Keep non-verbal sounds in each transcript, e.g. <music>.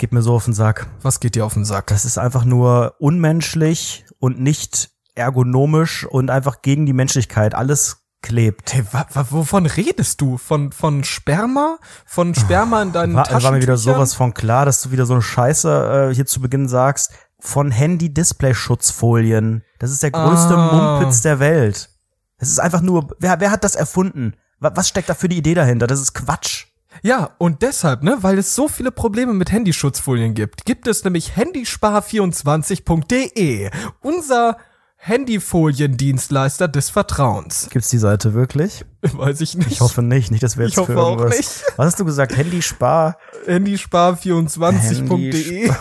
geht mir so auf den Sack. Was geht dir auf den Sack? Das ist einfach nur unmenschlich und nicht ergonomisch und einfach gegen die Menschlichkeit. Alles klebt. Hey, wa, wa, wovon redest du? Von, von Sperma? Von Sperma in deinen war, Taschen? war mir wieder sowas von klar, dass du wieder so eine Scheiße äh, hier zu Beginn sagst. Von Handy-Display-Schutzfolien. Das ist der größte Ah. Mumpitz der Welt. Es ist einfach nur, wer, wer hat das erfunden? Wa- Was steckt da für die Idee dahinter? Das ist Quatsch. Ja, und deshalb, ne, weil es so viele Probleme mit Handyschutzfolien gibt, gibt es nämlich handyspar24.de, unser Handyfoliendienstleister des Vertrauens. Gibt's die Seite wirklich? <laughs> Weiß ich nicht. Ich hoffe nicht, nicht, dass wir Ich jetzt für hoffe auch irgendwas. nicht. Was hast du gesagt? Handyspar? Handyspar24.de. <laughs> <laughs>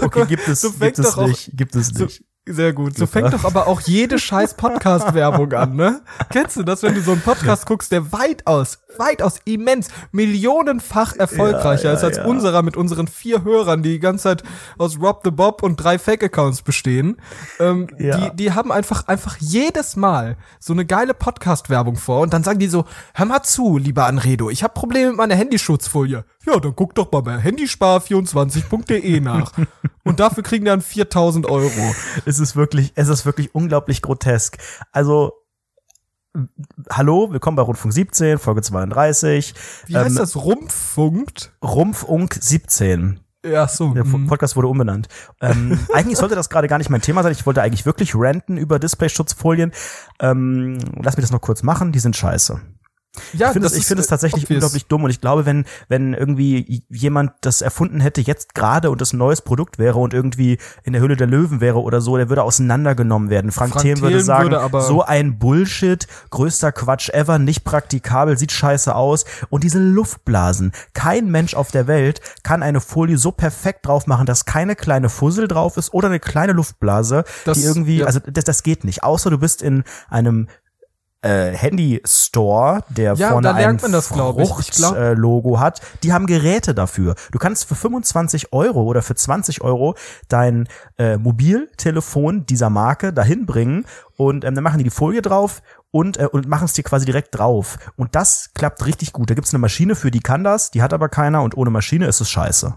Okay, gibt es, so gibt es auch- nicht, gibt es So, nicht. Sehr gut. So fängt doch aber auch jede scheiß Podcast-Werbung an, ne? Kennst du das, wenn du so einen Podcast guckst, der weitaus, weitaus immens, millionenfach erfolgreicher Ja, ist als ja, ja. unserer mit unseren vier Hörern, die die ganze Zeit aus Rob the Bob und drei Fake-Accounts bestehen. Ähm, Ja. die, die haben einfach, einfach jedes Mal so eine geile Podcast-Werbung vor und dann sagen die so, hör mal zu, lieber Anredo, ich habe Probleme mit meiner Handyschutzfolie. Ja, dann guck doch mal bei handyspar24.de nach. und dafür kriegen die dann 4000 Euro. <laughs> Es ist wirklich, es ist wirklich unglaublich grotesk. Also, hallo, willkommen bei Rundfunk 17, Folge 32. Wie heißt Ähm, das? Rumpffunkt? Rumpfunk 17. Ja, so. Der mhm. Podcast wurde umbenannt. Ähm, <laughs> eigentlich sollte das gerade gar nicht mein Thema sein. Ich wollte eigentlich wirklich ranten über Displayschutzfolien. Ähm, lass mich das noch kurz machen. Die sind scheiße. Ja, ich finde das es, ich ist, finde es äh, tatsächlich obvious. unglaublich dumm und ich glaube, wenn wenn irgendwie jemand das erfunden hätte jetzt gerade und das ein neues Produkt wäre und irgendwie in der Hülle der Löwen wäre oder so, der würde auseinandergenommen werden. Frank, Frank Thelen würde sagen, würde so ein Bullshit, größter Quatsch ever, nicht praktikabel, sieht scheiße aus und diese Luftblasen. Kein Mensch auf der Welt kann eine Folie so perfekt drauf machen, dass keine kleine Fussel drauf ist oder eine kleine Luftblase, Das- die irgendwie, ja. also das, das geht nicht. Außer du bist in einem äh, Handy-Store, der Ja, vorne ein man das, glaub ich. Ich glaub- Frucht, äh, Logo hat. Die haben Geräte dafür. Du kannst für 25 Euro oder für 20 Euro dein äh, Mobiltelefon dieser Marke dahin bringen und ähm, dann machen die die Folie drauf und, äh, und machen es dir quasi direkt drauf. Und das klappt richtig gut. Da gibt's eine Maschine für, die kann das, die hat aber keiner und ohne Maschine ist es scheiße.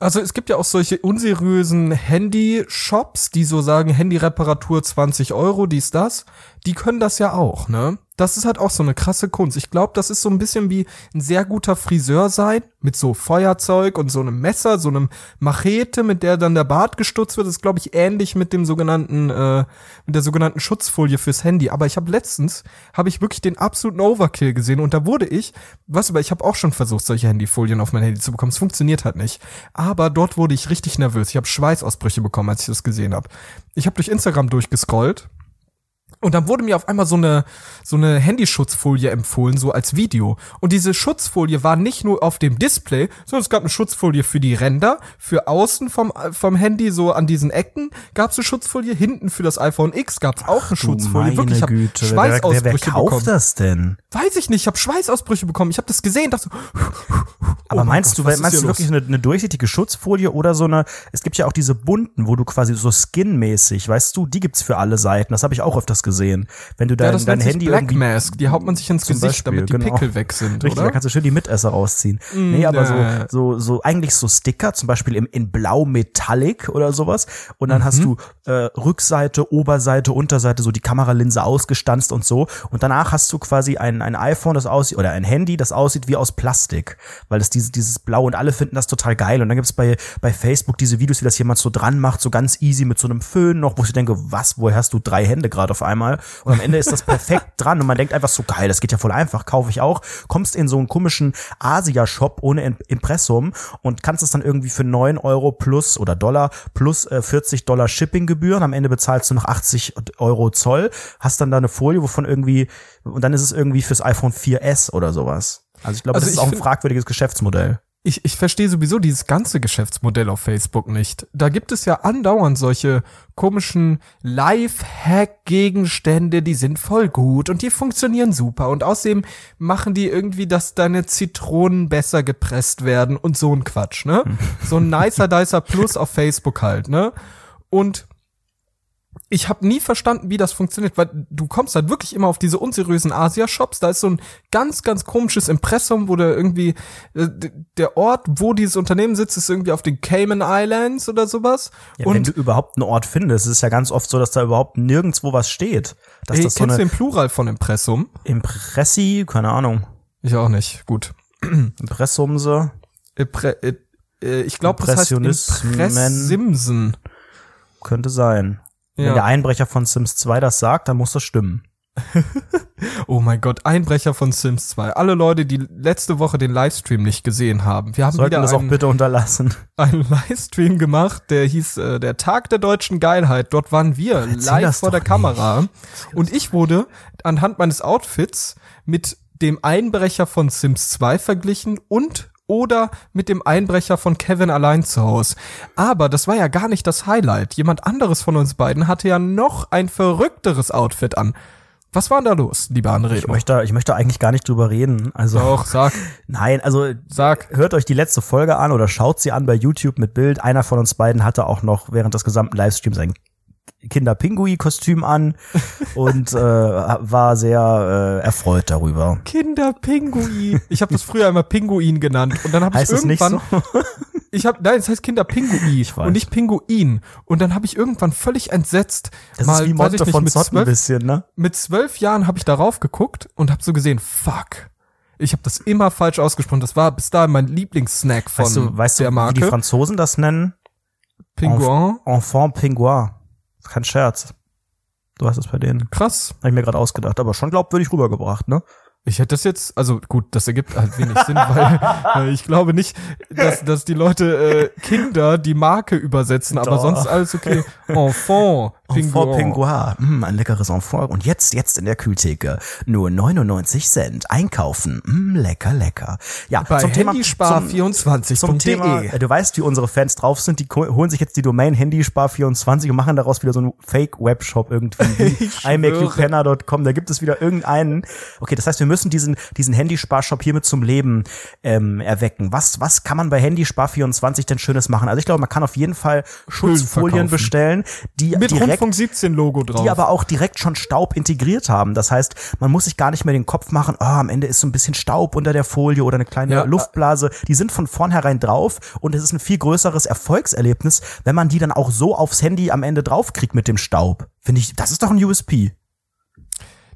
Also es gibt ja auch solche unseriösen Handy-Shops, die so sagen, Handy-Reparatur 20 Euro, dies, das. Die können das ja auch, ne? Das ist halt auch so eine krasse Kunst. Ich glaube, das ist so ein bisschen wie ein sehr guter Friseur sein, mit so Feuerzeug und so einem Messer, so einem Machete, mit der dann der Bart gestutzt wird. Das ist, glaube ich, ähnlich mit dem sogenannten, äh, mit der sogenannten Schutzfolie fürs Handy. Aber ich habe letztens, habe ich wirklich den absoluten Overkill gesehen und da wurde ich, was aber ich habe auch schon versucht, solche Handyfolien auf mein Handy zu bekommen. Es funktioniert halt nicht. Aber dort wurde ich richtig nervös. Ich habe Schweißausbrüche bekommen, als ich das gesehen habe. Ich habe durch Instagram durchgescrollt und dann wurde mir auf einmal so eine, so eine Handyschutzfolie empfohlen, so als Video. Und diese Schutzfolie war nicht nur auf dem Display, sondern es gab eine Schutzfolie für die Ränder, für außen vom, vom Handy, so an diesen Ecken gab es eine Schutzfolie, hinten für das iPhone X gab es auch eine Schutzfolie. Wirklich, ich habe Güte. Wer, wer, Schweißausbrüche wer, wer kauft bekommen. das denn? Weiß ich nicht, ich habe Schweißausbrüche bekommen. Ich habe das gesehen, dachte so, Aber oh mein meinst Gott, du, meinst du wirklich eine, eine durchsichtige Schutzfolie oder so eine, es gibt ja auch diese bunten, wo du quasi so skinmäßig, weißt du, die gibt's für alle Seiten. Das habe ich auch öfters gesehen. Wenn du ja, dein, das dein Handy Black irgendwie Mask. Die haut man sich ins Gesicht, Beispiel, damit die genau. Pickel weg sind, Richtig, da oder? kannst du schön die Mitesser rausziehen. nee, aber ja, ja. so, so, so eigentlich so Sticker, zum Beispiel im, in Blau Metallic oder sowas. Und dann hast Mhm. du äh, Rückseite, Oberseite, Unterseite, so die Kameralinse ausgestanzt und so. Und danach hast du quasi ein, ein iPhone, das aussieht, oder ein Handy, das aussieht wie aus Plastik. Weil das diese, dieses Blau und alle finden das total geil. Und dann gibt's bei, bei Facebook diese Videos, wie das jemand so dran macht, so ganz easy mit so einem Föhn noch, wo ich denke, was, woher hast du drei Hände gerade auf einmal? Und am Ende ist das perfekt <laughs> dran und man denkt einfach so, geil, das geht ja voll einfach, kaufe ich auch. Kommst in so einen komischen Asia-Shop ohne Im- Impressum und kannst es dann irgendwie für neun Euro plus oder Dollar plus äh, 40 Dollar Shippinggebühren. Am Ende bezahlst du noch 80 Euro Zoll, hast dann da eine Folie, wovon irgendwie, und dann ist es irgendwie fürs iPhone 4S oder sowas. Also ich glaube, Also das ist auch ein fragwürdiges Geschäftsmodell. Ich, ich verstehe sowieso dieses ganze Geschäftsmodell auf Facebook nicht. Da gibt es ja andauernd solche komischen Live-Hack-Gegenstände, die sind voll gut und die funktionieren super. Und außerdem machen die irgendwie, dass deine Zitronen besser gepresst werden und so ein Quatsch, ne? So ein nicer Dicer Plus auf Facebook halt, ne? Und ich habe nie verstanden, wie das funktioniert, weil du kommst halt wirklich immer auf diese unseriösen Asia-Shops. Da ist so ein ganz, ganz komisches Impressum, wo der irgendwie äh, der Ort, wo dieses Unternehmen sitzt, ist irgendwie auf den Cayman Islands oder sowas. Ja, wenn du überhaupt einen Ort findest, ist es ja ganz oft so, dass da überhaupt nirgendwo was steht. Dass ey, das so kennst du den Plural von Impressum? Impressi, keine Ahnung, Ich auch nicht. Gut. Impressumse. Impre äh, äh, ich glaube, das heißt. Impressimsen. Könnte sein. Wenn Ja. der Einbrecher von Sims 2 das sagt, dann muss das stimmen. <laughs> Oh mein Gott, Einbrecher von Sims 2. Alle Leute, die letzte Woche den Livestream nicht gesehen haben. Wir haben Sollten wieder das auch einen, bitte unterlassen. <laughs> einen Livestream gemacht, der hieß äh, der Tag der deutschen Geilheit. Dort waren wir Erzähl live vor der Kamera. Und ich wurde anhand meines Outfits mit dem Einbrecher von Sims 2 verglichen und oder mit dem Einbrecher von Kevin allein zu Hause. Aber das war ja gar nicht das Highlight. Jemand anderes von uns beiden hatte ja noch ein verrückteres Outfit an. Was war denn da los, lieber André? Ich möchte, ich möchte eigentlich gar nicht drüber reden. Also, Doch, sag, <laughs> nein, also, sag. hört euch die letzte Folge an oder schaut sie an bei YouTube mit Bild. Einer von uns beiden hatte auch noch während des gesamten Livestreams ein Kinderpingui-Kostüm an <laughs> und äh, war sehr äh, erfreut darüber. Kinderpinguin. Ich habe das früher immer Pinguin genannt und dann habe ich irgendwann so? <laughs> ich habe nein, es heißt Kinderpinguin weiß. und nicht Pinguin und dann habe ich irgendwann völlig entsetzt Das mal ist wie Monte ich nicht, von mit zwölf, bisschen, ne? mit zwölf Jahren habe ich darauf geguckt und habe so gesehen, fuck. Ich habe das immer falsch ausgesprochen. Das war bis dahin mein Lieblingssnack von Weißt du, weißt du der wie die Marke. Franzosen das nennen? Pinguin. Enfant Pinguin. Kein Scherz. Du hast es bei denen. Krass. Habe ich mir gerade ausgedacht, aber schon glaubwürdig rübergebracht, ne? Ich hätte das jetzt, also gut, das ergibt halt wenig Sinn, <laughs> weil äh, ich glaube nicht, dass, dass die Leute äh, Kinder die Marke übersetzen, aber sonst alles okay. Enfant, Enfant. Pinguin. Mm, ein leckeres Enfant. Und jetzt, jetzt in der Kühltheke. Nur 99 Cent. Einkaufen. Mm, lecker, lecker. Ja, Bei zum Thema, zum, handyspar24.de. zum Thema, äh, du weißt, wie unsere Fans drauf sind, die holen sich jetzt die Domain Handyspar24 und machen daraus wieder so einen Fake-Webshop irgendwie. <laughs> IMakeYouPenner.com, da gibt es wieder irgendeinen. Okay, das heißt, wir müssen diesen, diesen Handyspar-Shop hiermit zum Leben ähm, erwecken. Was, was kann man bei Handyspar24 denn Schönes machen? Also ich glaube, man kann auf jeden Fall Schutzfolien bestellen, die Mit direkt Rundfunk 17 Logo drauf. die aber auch direkt schon Staub integriert haben. Das heißt, man muss sich gar nicht mehr den Kopf machen, oh, am Ende ist so ein bisschen Staub unter der Folie oder eine kleine Ja. Luftblase. Die sind von vornherein drauf und es ist ein viel größeres Erfolgserlebnis, wenn man die dann auch so aufs Handy am Ende draufkriegt mit dem Staub. Finde ich, das ist doch ein USP.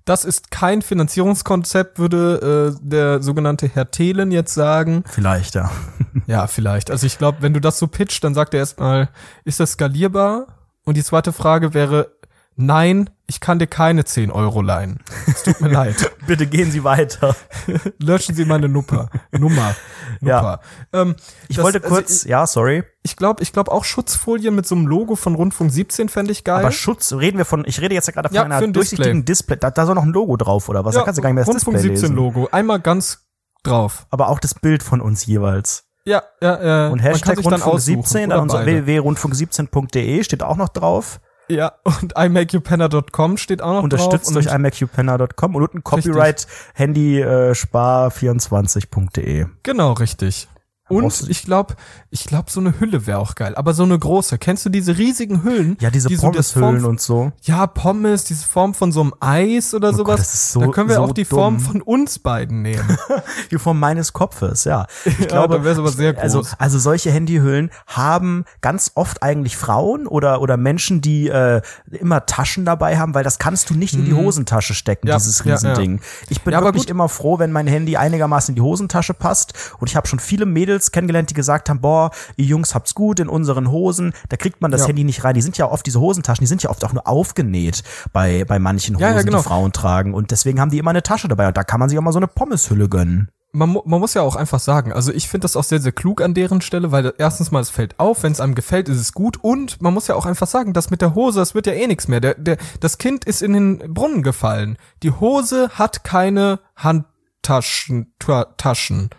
das ist kein Finanzierungskonzept, würde äh, der sogenannte Herr Thelen jetzt sagen. Vielleicht, ja. <laughs> Ja, vielleicht. Also ich glaube, wenn du das so pitcht, dann sagt er erstmal, ist das skalierbar? Und die zweite Frage wäre, nein, ich kann dir keine 10 Euro leihen. Es tut mir <laughs> leid. Bitte gehen Sie weiter. <laughs> Löschen Sie meine Nummer. Nummer. <laughs> Ja. Nummer. Ähm, Ich das- wollte also kurz, ja, sorry, ich glaube, ich glaube auch Schutzfolien mit so einem Logo von Rundfunk 17 fände ich geil. aber Schutz, reden wir von, ich rede jetzt ja gerade von Ja, einer ein durchsichtigen Display. Da, da soll noch ein Logo drauf oder was? da kannst du gar nicht mehr das Rundfunk Display 17 lesen. Logo. Einmal ganz drauf. Aber auch das Bild von uns jeweils. Ja, ja, ja. Und Hashtag sich dann Rundfunk aussuchen, 17, oder dann unser beide. www.rundfunk17.de steht auch noch drauf. Ja, <laughs> und imakeyourpenner.com steht auch noch Unterstützt drauf. durch und imacupenner.com und unten Copyright Handy äh, spar24.de. Genau, richtig. Und ich glaube, ich glaube, so eine Hülle wäre auch geil. Aber so eine große. Kennst du diese riesigen Hüllen? Ja, diese die so Pommeshüllen Form- und so. Ja, Pommes, diese Form von so einem Eis oder Gott, sowas. das ist so- da können wir so auch die dumm. Form von uns beiden nehmen. <laughs> Die Form meines Kopfes, ja. <laughs> Ich Ja, glaube, wär's aber sehr Also, groß. also solche Handyhüllen haben ganz oft eigentlich Frauen oder, oder Menschen, die äh, immer Taschen dabei haben, weil das kannst du nicht in die Hosentasche stecken, Mhm. Ja, dieses ja, ja. Riesending. Ich bin wirklich immer froh, wenn mein Handy einigermaßen in die Hosentasche passt. Und ich habe schon viele Mädels kennengelernt, die gesagt haben, boah, ihr Jungs habt's gut in unseren Hosen. Da kriegt man das Ja. Handy nicht rein. Die sind ja oft, diese Hosentaschen, die sind ja oft auch nur aufgenäht bei, bei manchen Hosen, Ja, ja, genau. die Frauen tragen. Und deswegen haben die immer eine Tasche dabei. Und da kann man sich auch mal so eine Pommeshülle gönnen. man, man muss ja auch einfach sagen, also ich finde das auch sehr, sehr klug an deren Stelle, weil erstens mal, es fällt auf, wenn es einem gefällt, ist es gut und man muss ja auch einfach sagen, das mit der Hose, das wird ja eh nichts mehr. Der, der, das Kind ist in den Brunnen gefallen. Die Hose hat keine Handtaschen, Taschen,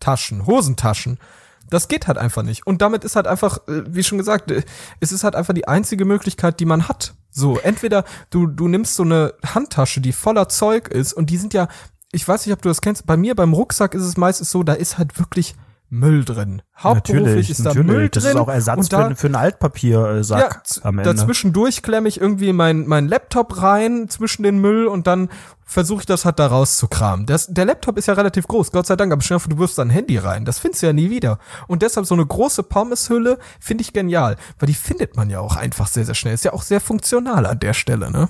Taschen, Hosentaschen. Das geht halt einfach nicht. Und damit ist halt einfach, äh, wie schon gesagt, äh, es ist halt einfach die einzige Möglichkeit, die man hat. So, entweder du, du nimmst so eine Handtasche, die voller Zeug ist und die sind ja, ich weiß nicht, ob du das kennst, bei mir beim Rucksack ist es meistens so, da ist halt wirklich Müll drin. Hauptberuflich ist da Müll drin. Das ist auch Ersatz da, für, für einen Altpapiersack ja, am Ende. dazwischendurch klemme ich irgendwie mein, mein Laptop rein zwischen den Müll und dann versuche ich das halt da rauszukramen. Das, der Laptop ist ja relativ groß, Gott sei Dank, aber vor, du wirfst da ein Handy rein. Das findest du ja nie wieder. Und deshalb so eine große Pommeshülle finde ich genial, weil die findet man ja auch einfach sehr, sehr schnell. Ist ja auch sehr funktional an der Stelle, ne?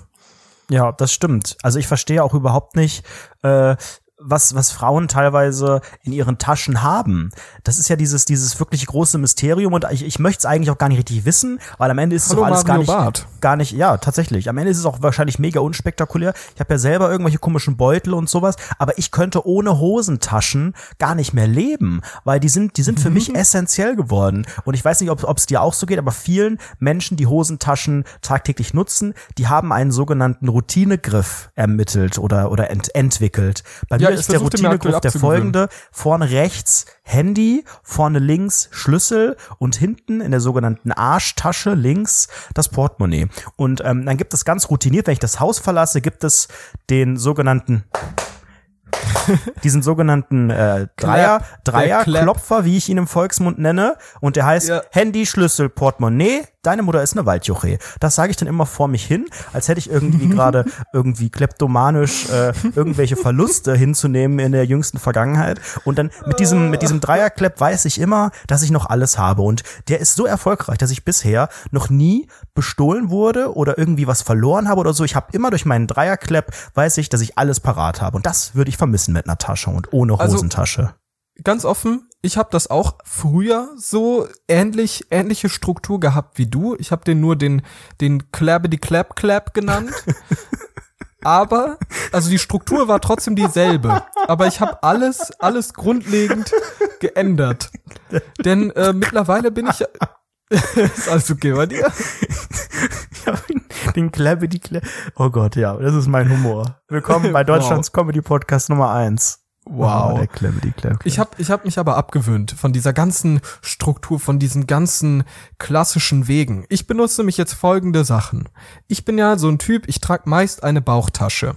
Ja, das stimmt. Also ich verstehe auch überhaupt nicht, äh, was, was Frauen teilweise in ihren Taschen haben. Das ist ja dieses, dieses wirklich große Mysterium und ich, ich möchte es eigentlich auch gar nicht richtig wissen, weil am Ende ist Hallo, es doch alles Mario gar nicht, Barth. gar nicht, ja, tatsächlich. Am Ende ist es auch wahrscheinlich mega unspektakulär. Ich habe ja selber irgendwelche komischen Beutel und sowas, aber ich könnte ohne Hosentaschen gar nicht mehr leben, weil die sind, die sind für mich <laughs> essentiell geworden. Und ich weiß nicht, ob es dir auch so geht, aber vielen Menschen, die Hosentaschen tagtäglich nutzen, die haben einen sogenannten Routinegriff ermittelt oder, oder ent, entwickelt. Bei Ja, ich ist der Routinegriff der folgende. Vorne rechts Handy, vorne links Schlüssel und hinten in der sogenannten Arschtasche links das Portemonnaie. Und ähm, dann gibt es ganz routiniert, wenn ich das Haus verlasse, gibt es den sogenannten <laughs> diesen sogenannten äh, Dreier, Clap. Dreierklopfer, wie ich ihn im Volksmund nenne. Und der heißt Ja. Handy, Schlüssel, Portemonnaie. Deine Mutter ist eine Waldjuche. Das sage ich dann immer vor mich hin, als hätte ich irgendwie <laughs> gerade irgendwie kleptomanisch äh, irgendwelche Verluste hinzunehmen in der jüngsten Vergangenheit. Und dann mit diesem mit diesem Dreierklepp weiß ich immer, dass ich noch alles habe. Und der ist so erfolgreich, dass ich bisher noch nie bestohlen wurde oder irgendwie was verloren habe oder so. Ich habe immer durch meinen Dreierklepp weiß ich, dass ich alles parat habe. Und das würde ich vermissen mit einer Tasche und ohne Also- Hosentasche. Ganz offen, ich habe das auch früher so ähnlich ähnliche Struktur gehabt wie du. Ich habe den nur den den Clappity Clap Clap genannt. <laughs> aber also die Struktur war trotzdem dieselbe, aber ich habe alles alles grundlegend geändert. Denn äh, mittlerweile bin ich <laughs> ist alles okay bei dir? Ja, den Clappy, die Clap. Oh Gott, ja, das ist mein Humor. Willkommen bei Deutschlands Comedy Podcast Nummer eins. Wow. der Clappy, die Clap. Ich habe ich hab mich aber abgewöhnt von dieser ganzen Struktur, von diesen ganzen klassischen Wegen. Ich benutze nämlich jetzt folgende Sachen. Ich bin ja so ein Typ, ich trage meist eine Bauchtasche.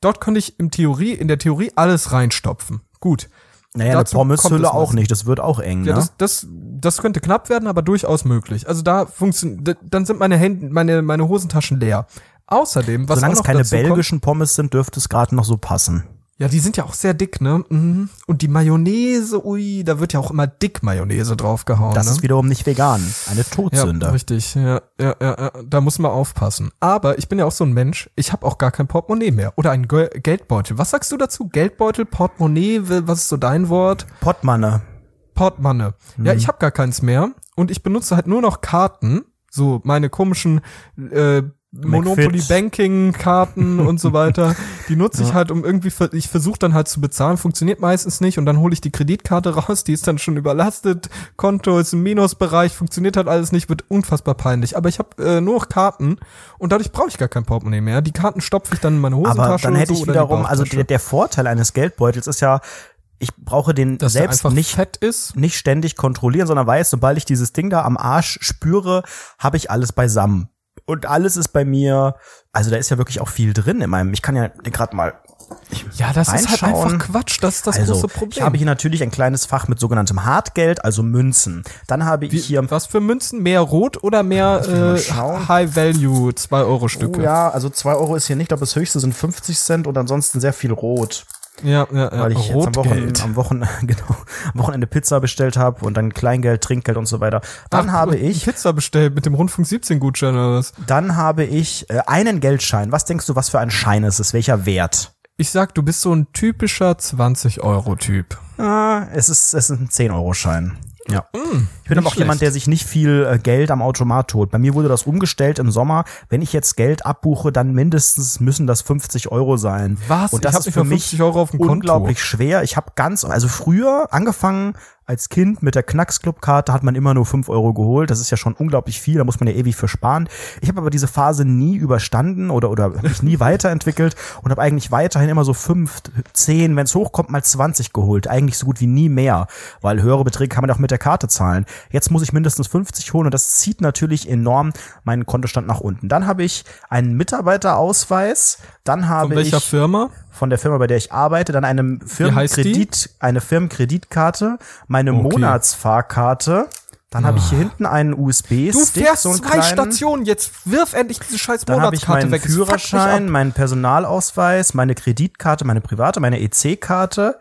Dort könnte ich im Theorie, in der Theorie alles reinstopfen. Gut. naja, eine dazu kommt Pommeshülle es auch nicht, das wird auch eng, Ja, ne? das, das, das könnte knapp werden, aber durchaus möglich. Also da funktioniert, dann sind meine Hände, meine, meine Hosentaschen leer. Außerdem, was Solange auch es noch keine dazu kommt, belgischen Pommes sind, dürfte es gerade noch so passen. Ja, die sind ja auch sehr dick, ne? Mhm. Und die Mayonnaise, ui, da wird ja auch immer dick Mayonnaise draufgehauen. Das ne? ist wiederum nicht vegan. Eine ja, Todsünde. richtig. Ja, ja, ja, ja, da muss man aufpassen. Aber ich bin ja auch so ein Mensch, ich habe auch gar kein Portemonnaie mehr. Oder ein Ge Geldbeutel. Was sagst du dazu? Geldbeutel, Portemonnaie, was ist so dein Wort? Pottmanne. Portemonnaie. Ja, ich habe gar keins mehr. Und ich benutze halt nur noch Karten. So meine komischen äh, Monopoly. Banking Karten <laughs> und so weiter. Die nutze ich halt um irgendwie ich versuche dann halt zu bezahlen, funktioniert meistens nicht und dann hole ich die Kreditkarte <laughs> raus, die ist dann schon überlastet, Konto ist im Minusbereich, funktioniert halt alles nicht, wird unfassbar peinlich, aber ich habe äh, nur noch Karten und dadurch brauche ich gar kein Portemonnaie mehr. Die Karten stopfe ich dann in meine Hosentasche Aber dann hätte so ich die wiederum, also der, der Vorteil eines Geldbeutels ist ja, ich brauche den dass selbst nicht nicht ständig kontrollieren, sondern weiß, sobald ich dieses Ding da am Arsch spüre, habe ich alles beisammen. Und alles ist bei mir, also da ist ja wirklich auch viel drin in meinem, ich kann ja gerade mal Ja, das ist halt einfach Quatsch, das ist das also, große Problem. ich habe hier natürlich ein kleines Fach mit sogenanntem Hartgeld, also Münzen. Dann habe Wie, ich hier, was für Münzen? Mehr Rot oder mehr äh. High Value 2 Euro Stücke? oh ja, also zwei Euro ist hier nicht, aber das höchste sind 50 Cent und ansonsten sehr viel Rot. Ja, ja, ja. weil ich jetzt am, Wochen, Rotgeld. am, Wochen, <laughs> genau, am Wochenende Pizza bestellt habe und dann Kleingeld, Trinkgeld und so weiter. Dann Ach, habe ich, Pizza bestellt mit dem Rundfunk 17 Gutschein oder was? dann habe ich äh, einen Geldschein. Was denkst du, was für ein Schein ist es? Welcher Wert? Ich sag, du bist so ein typischer 20 Euro Typ. Ah, es ist, es ist ein 10-Euro-Schein. Ja. ich bin aber auch jemand, der sich nicht viel äh, Geld am Automat holt. Bei mir wurde das umgestellt im Sommer. Wenn ich jetzt Geld abbuche, dann mindestens müssen das 50 Euro sein. Was? Und das ist für mich 50 Euro auf dem Konto. unglaublich schwer. Ich habe ganz, also früher angefangen als Kind mit der Knacksclub-Karte hat man immer nur 5 Euro geholt. Das ist ja schon unglaublich viel. Da muss man ja ewig für sparen. Ich habe aber diese Phase nie überstanden oder oder mich nie <laughs> weiterentwickelt und habe eigentlich weiterhin immer so 5, 10, wenn es hochkommt, mal 20 geholt. Eigentlich so gut wie nie mehr, weil höhere Beträge kann man auch mit der Karte zahlen. Jetzt muss ich mindestens 50 holen und das zieht natürlich enorm meinen Kontostand nach unten. Dann habe ich einen Mitarbeiterausweis. Dann habe Von welcher ich Firma? Von der Firma, bei der ich arbeite, dann eine Firmenkredit, eine Firmenkreditkarte, meine Okay. Monatsfahrkarte. Dann habe ich hier hinten einen USB-Stick. Du fährst so zwei kleinen. Stationen, jetzt wirf endlich diese scheiß Dann habe ich Monatskarte meinen weg. Führerschein, meinen Personalausweis, meine Kreditkarte, meine private, meine EC-Karte.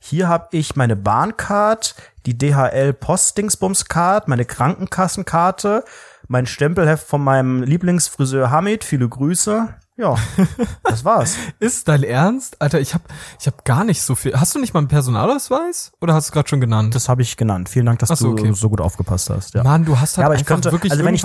Hier habe ich meine Bahncard, die DHL Postdingsbums-Card, meine Krankenkassenkarte, mein Stempelheft von meinem Lieblingsfriseur Hamid. Viele Grüße. Ja, <laughs> das war's. Ist dein Ernst? Alter, ich hab, ich hab gar nicht so viel. Hast du nicht mal einen Personalausweis? Oder hast du gerade schon genannt? Das habe ich genannt. Vielen Dank, dass so, du okay. so gut aufgepasst hast. Ja. Mann, du hast halt Ja, aber ich einfach könnte- wirklich also wenn ich-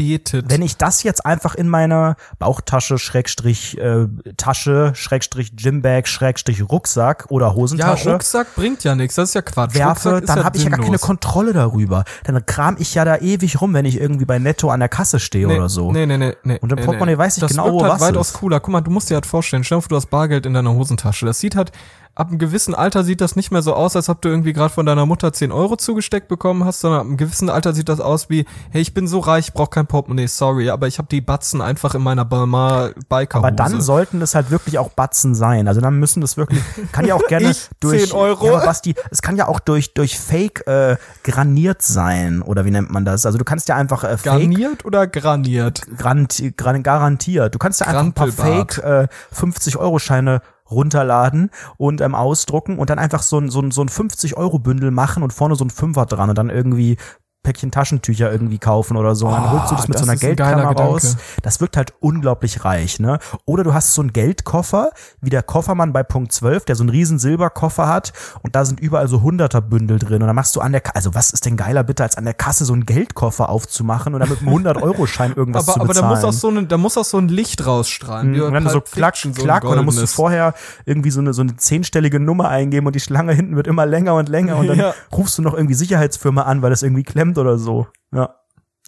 runtergebetet. Wenn ich das jetzt einfach in meine Bauchtasche, Schrägstrich, äh, Tasche, Schrägstrich, Gymbag, Schrägstrich, Rucksack oder ja, Hosentasche Rucksack bringt ja nichts. Das ist ja Quatsch. werfe, Rucksack dann ja habe ich ja gar keine. Kontrolle darüber. Dann kram ich ja da ewig rum, wenn ich irgendwie bei Netto an der Kasse stehe Nee, oder so. Nee, nee, nee, nee. Und im nee, Portemonnaie nee. weiß ich das genau, wirkt halt was weitaus ist. cooler. Guck mal, du musst dir halt vorstellen, stell dir vor, du hast Bargeld in deiner Hosentasche. Das sieht halt, ab einem gewissen Alter sieht das nicht mehr so aus, als ob du irgendwie gerade von deiner Mutter 10 Euro zugesteckt bekommen hast, sondern ab einem gewissen Alter sieht das aus wie, hey, ich bin so reich, ich brauch kein Portemonnaie, sorry, aber ich habe die Batzen einfach in meiner Balmain Bikerhose. Aber dann sollten es halt wirklich auch Batzen sein. Also dann müssen das wirklich, kann ja auch <laughs> gerne Ich, durch 10 Euro. Ja, aber Basti, es kann ja auch durch durch Fake äh, graniert sein oder wie nennt man das? Also du kannst ja einfach äh, Fake Garniert oder graniert? garanti gran garantiert. Du kannst ja einfach ein paar. Fake äh, 50 Euro Scheine runterladen und ähm, ausdrucken und dann einfach so ein, so ein, so ein 50 Euro Bündel machen und vorne so ein Fünfer dran und dann irgendwie Päckchen Taschentücher irgendwie kaufen oder so. Und dann holst du das mit das so einer ein Geldkammer Gedanke. raus. Das wirkt halt unglaublich reich, ne? Oder du hast so einen Geldkoffer, wie der Koffermann bei Punkt 12, der so einen riesen Silberkoffer hat und da sind überall so Hunderterbündel drin und dann machst du an der, Ka also was ist denn geiler bitte, als an der Kasse so einen Geldkoffer aufzumachen und dann mit einem 100-Euro-Schein irgendwas Aber, zu aber da bezahlen. muss auch so ein, da muss auch so ein Licht rausstrahlen. Mhm, und dann so klack, Fiction, so ein klack, und dann musst du vorher irgendwie so eine, so eine zehnstellige Nummer eingeben und die Schlange hinten wird immer länger und länger und dann <laughs> Ja. rufst du noch irgendwie Sicherheitsfirma an, weil das irgendwie klemmt oder so. Ja.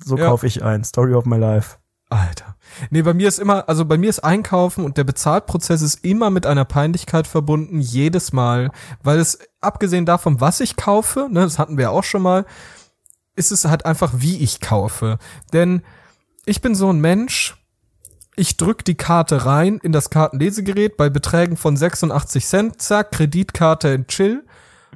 So Ja. kaufe ich ein. Story of my life. Alter. Nee, bei mir ist immer, also bei mir ist Einkaufen und der Bezahlprozess ist immer mit einer Peinlichkeit verbunden, jedes Mal, weil es, abgesehen davon, was ich kaufe, ne, das hatten wir ja auch schon mal, ist es halt einfach, wie ich kaufe. Denn ich bin so ein Mensch, ich drück die Karte rein in das Kartenlesegerät bei Beträgen von 86 Cent, zack, Kreditkarte in Chill.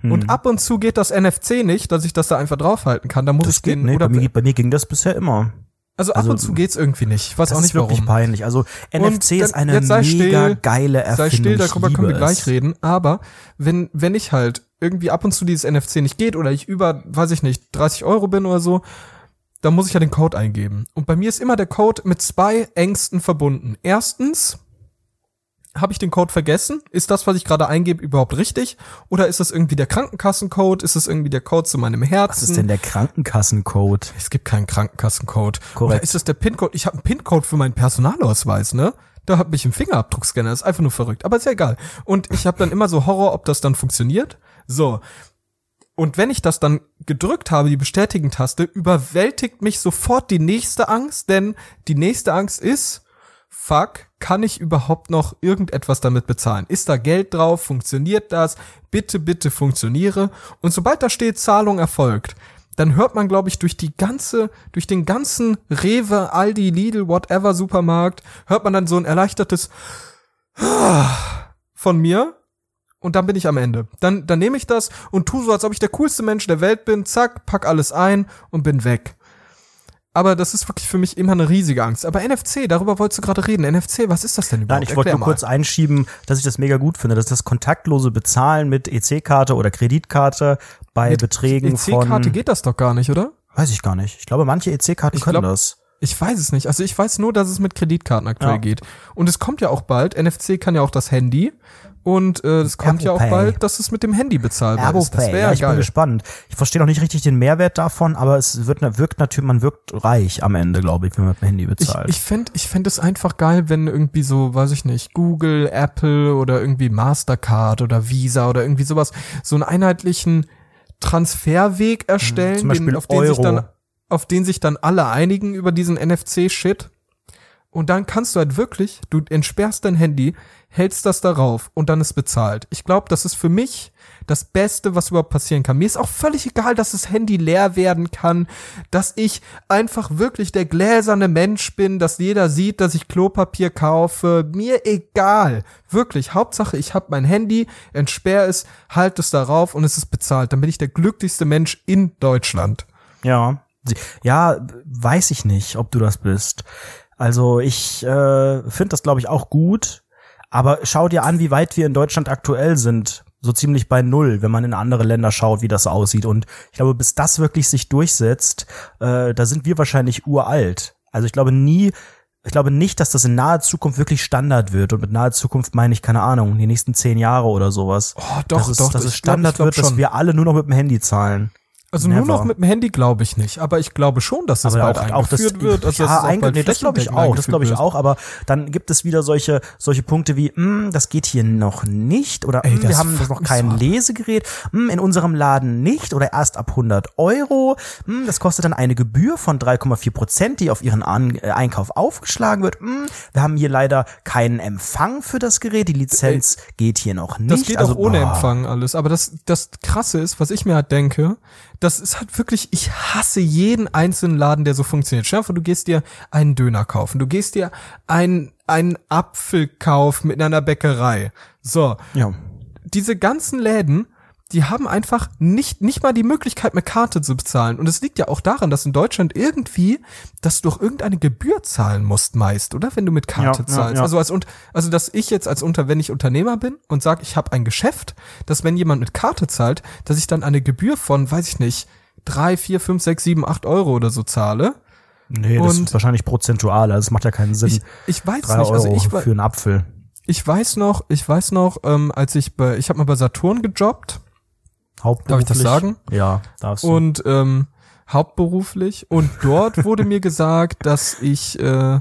Hm. Und ab und zu geht das NFC nicht, dass ich das da einfach draufhalten kann. Da muss Das ich den, oder, Bei mir, bei mir ging das bisher immer. also ab also- und zu geht's irgendwie nicht. Ich weiß Das auch ist nicht wirklich warum. peinlich. Also NFC ist eine mega still, geile Erfindung. Sei still, darüber können wir gleich reden. Aber wenn, wenn ich halt irgendwie ab und zu dieses NFC nicht geht oder ich über, weiß ich nicht, 30 Euro bin oder so, dann muss ich ja den Code eingeben. Und bei mir ist immer der Code mit zwei Ängsten verbunden. Erstens, habe ich den Code vergessen? Ist das, was ich gerade eingebe, überhaupt richtig? Oder ist es irgendwie der Krankenkassencode? Ist es irgendwie der Code zu meinem Herzen? Was ist denn der Krankenkassencode? Es gibt keinen Krankenkassencode. Korrekt. Oder ist das der PIN-Code? Ich habe einen PIN-Code für meinen Personalausweis, ne? Da hab ich einen Fingerabdruckscanner. Das ist einfach nur verrückt. Aber ist ja egal. Und ich habe dann immer so Horror, ob das dann funktioniert. So. Und wenn ich das dann gedrückt habe, die Bestätigen-Taste, überwältigt mich sofort die nächste Angst, denn die nächste Angst ist, fuck, kann ich überhaupt noch irgendetwas damit bezahlen? Ist da Geld drauf? Funktioniert das? Bitte, bitte funktioniere. Und sobald da steht, Zahlung erfolgt, dann hört man, glaube ich, durch die ganze, durch den ganzen Rewe, Aldi, Lidl, whatever Supermarkt, hört man dann so ein erleichtertes von mir. Und dann bin ich am Ende. Dann, dann nehme ich das und tu so, als ob ich der coolste Mensch der Welt bin. Zack, pack alles ein und bin weg. Aber das ist wirklich für mich immer eine riesige Angst. Aber NFC, darüber wolltest du gerade reden. NFC, was ist das denn überhaupt? Nein, ich wollte nur kurz einschieben, dass ich das mega gut finde, dass das kontaktlose Bezahlen mit EC-Karte oder Kreditkarte bei Mit Beträgen EC-Karte von geht das doch gar nicht, oder? weiß ich gar nicht. Ich glaube, manche EC-Karten können glaub- das. Ich weiß es nicht. Also ich weiß nur, dass es mit Kreditkarten aktuell Ja. geht. Und es kommt ja auch bald. NFC kann ja auch das Handy. Und äh, es kommt ja auch bald, dass es mit dem Handy bezahlbar Erbo ist. Das wäre ja, ich bin geil. gespannt. Ich verstehe noch nicht richtig den Mehrwert davon, aber es wird, wirkt natürlich, man wirkt reich am Ende, glaube ich, wenn man mit dem Handy bezahlt. ich fände ich fänd es einfach geil, wenn irgendwie so, weiß ich nicht, Google, Apple oder irgendwie Mastercard oder Visa oder irgendwie sowas so einen einheitlichen Transferweg erstellen, Hm, zum Beispiel den, auf, den sich dann, auf den sich dann alle einigen über diesen NFC-Shit. Und dann kannst du halt wirklich, du entsperrst dein Handy, hältst das darauf und dann ist bezahlt. Ich glaube, das ist für mich das Beste, was überhaupt passieren kann. Mir ist auch völlig egal, dass das Handy leer werden kann, dass ich einfach wirklich der gläserne Mensch bin, dass jeder sieht, dass ich Klopapier kaufe. Mir egal. Wirklich. Hauptsache, ich habe mein Handy, entsperre es, halte es darauf und es ist bezahlt. Dann bin ich der glücklichste Mensch in Deutschland. Ja. Ja, weiß ich nicht, ob du das bist. Also ich äh, finde das, glaube ich, auch gut. Aber schau dir an, wie weit wir in Deutschland aktuell sind. So ziemlich bei null, wenn man in andere Länder schaut, wie das aussieht. Und ich glaube, bis das wirklich sich durchsetzt, äh, da sind wir wahrscheinlich uralt. Also ich glaube nie, ich glaube nicht, dass das in naher Zukunft wirklich Standard wird. Und mit naher Zukunft meine ich, keine Ahnung, die nächsten zehn Jahre oder sowas. Oh, doch, dass es, doch. Dass es glaub, Standard ich glaub wird, dass schon. wir alle nur noch mit dem Handy zahlen. Also Never. nur noch mit dem Handy glaube ich nicht, aber ich glaube schon, dass das aber bald auch, auch das, eingeführt wird. Also ja, bald nee, das glaube ich auch, das glaube ich eingeführt auch, aber dann gibt es wieder solche solche Punkte wie, mh, das geht hier noch nicht oder Ey, mh, wir das haben noch kein so. Lesegerät, mh, in unserem Laden nicht oder erst ab 100 Euro, mh, das kostet dann eine Gebühr von 3,4 Prozent, die auf Ihren An äh, Einkauf aufgeschlagen wird. Mh, wir haben hier leider keinen Empfang für das Gerät, die Lizenz geht hier noch nicht. Das geht also, auch ohne boah. Empfang alles. Aber das, das Krasse ist, was ich mir halt denke, das ist halt wirklich, ich hasse jeden einzelnen Laden, der so funktioniert. Stell dir vor, du gehst dir einen Döner kaufen, du gehst dir einen, einen Apfel kaufen mit einer Bäckerei. So, Ja. diese ganzen Läden, die haben einfach nicht, nicht mal die Möglichkeit, mit Karte zu bezahlen. Und es liegt ja auch daran, dass in Deutschland irgendwie, dass du doch irgendeine Gebühr zahlen musst meist, oder? Wenn du mit Karte Ja, ja, zahlst. ja. Also als und, also dass ich jetzt als unter, wenn ich Unternehmer bin und sage, ich habe ein Geschäft, dass wenn jemand mit Karte zahlt, dass ich dann eine Gebühr von, weiß ich nicht, drei, vier, fünf, sechs, sieben, acht Euro oder so zahle. Nee, das Und- ist wahrscheinlich prozentual, also das macht ja keinen Sinn. Ich, ich weiß Drei nicht, also Euro ich, wa- für einen Apfel. ich weiß noch, ich weiß noch, ähm, als ich bei, ich habe mal bei Saturn gejobbt Hauptberuflich. Darf ich das sagen? Ja, darfst du. und ähm, hauptberuflich und dort wurde mir gesagt, dass ich, äh,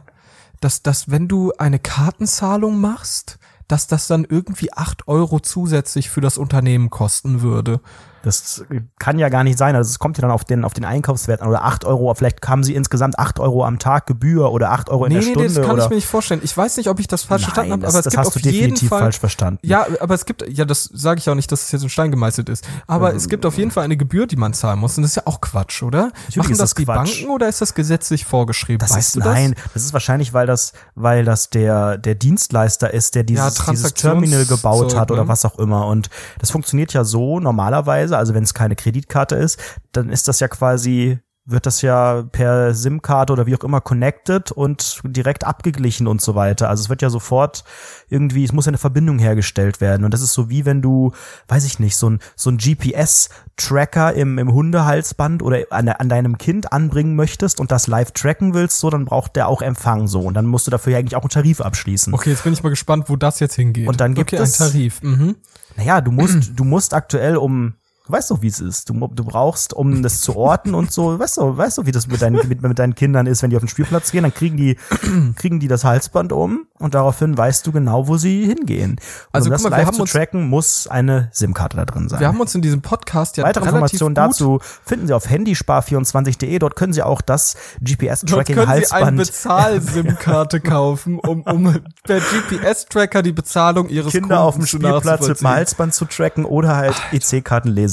dass, dass wenn du eine Kartenzahlung machst, dass das dann irgendwie acht Euro zusätzlich für das Unternehmen kosten würde. Das kann ja gar nicht sein. Also es kommt ja dann auf den, auf den Einkaufswert an. Oder acht Euro, vielleicht haben sie insgesamt acht Euro am Tag Gebühr oder acht Euro in nee, der nee, Stunde. das kann oder ich mir nicht vorstellen. Ich weiß nicht, ob ich das falsch verstanden habe, das, aber es das gibt hast auf du jeden definitiv Fall falsch verstanden. Ja, aber es gibt, ja, das sage ich auch nicht, dass es jetzt in Stein gemeißelt ist. Aber Ähm. es gibt auf jeden Fall eine Gebühr, die man zahlen muss. Und das ist ja auch Quatsch, oder? Machen ist das, das die Quatsch. Banken oder ist das gesetzlich vorgeschrieben? Das weißt ist, du das? nein, das ist wahrscheinlich, weil das, weil das der, der Dienstleister ist, der dieses, dieses Transaktions- Terminal gebaut Zeug, hat oder ne? was auch immer. Und das funktioniert ja so normalerweise, also wenn es keine Kreditkarte ist, dann ist das ja quasi, wird das ja per SIM-Karte oder wie auch immer connected und direkt abgeglichen und so weiter. Also es wird ja sofort irgendwie, es muss ja eine Verbindung hergestellt werden. Und das ist so wie wenn du, weiß ich nicht, so ein, so ein GPS-Tracker im, im Hundehalsband oder an, an deinem Kind anbringen möchtest und das live tracken willst, so, dann braucht der auch Empfang so. Und dann musst du dafür ja eigentlich auch einen Tarif abschließen. Okay, jetzt bin ich mal gespannt, wo das jetzt hingeht. Und dann gibt okay, es- ein Tarif. Mhm. Naja, du musst, du musst aktuell um, du weißt doch, wie es ist. Du, du brauchst, um das zu orten und so, weißt du, weißt du, wie das mit deinen, mit, mit deinen Kindern ist, wenn die auf den Spielplatz gehen, dann kriegen die, <clears throat> kriegen die das Halsband um und daraufhin weißt du genau, wo sie hingehen. Und Also um das mal, live zu tracken, muss eine SIM-Karte da drin sein. Wir haben uns in diesem Podcast ja Weitere Informationen dazu finden Sie auf handyspar24.de. Dort können Sie auch das Dort können Sie eine GPS-Tracking-Halsband Bezahl-SIM-Karte <laughs> kaufen, um, um per GPS-Tracker die Bezahlung ihres Kinder auf dem Kunden Spielplatz mit dem. Halsband zu tracken oder halt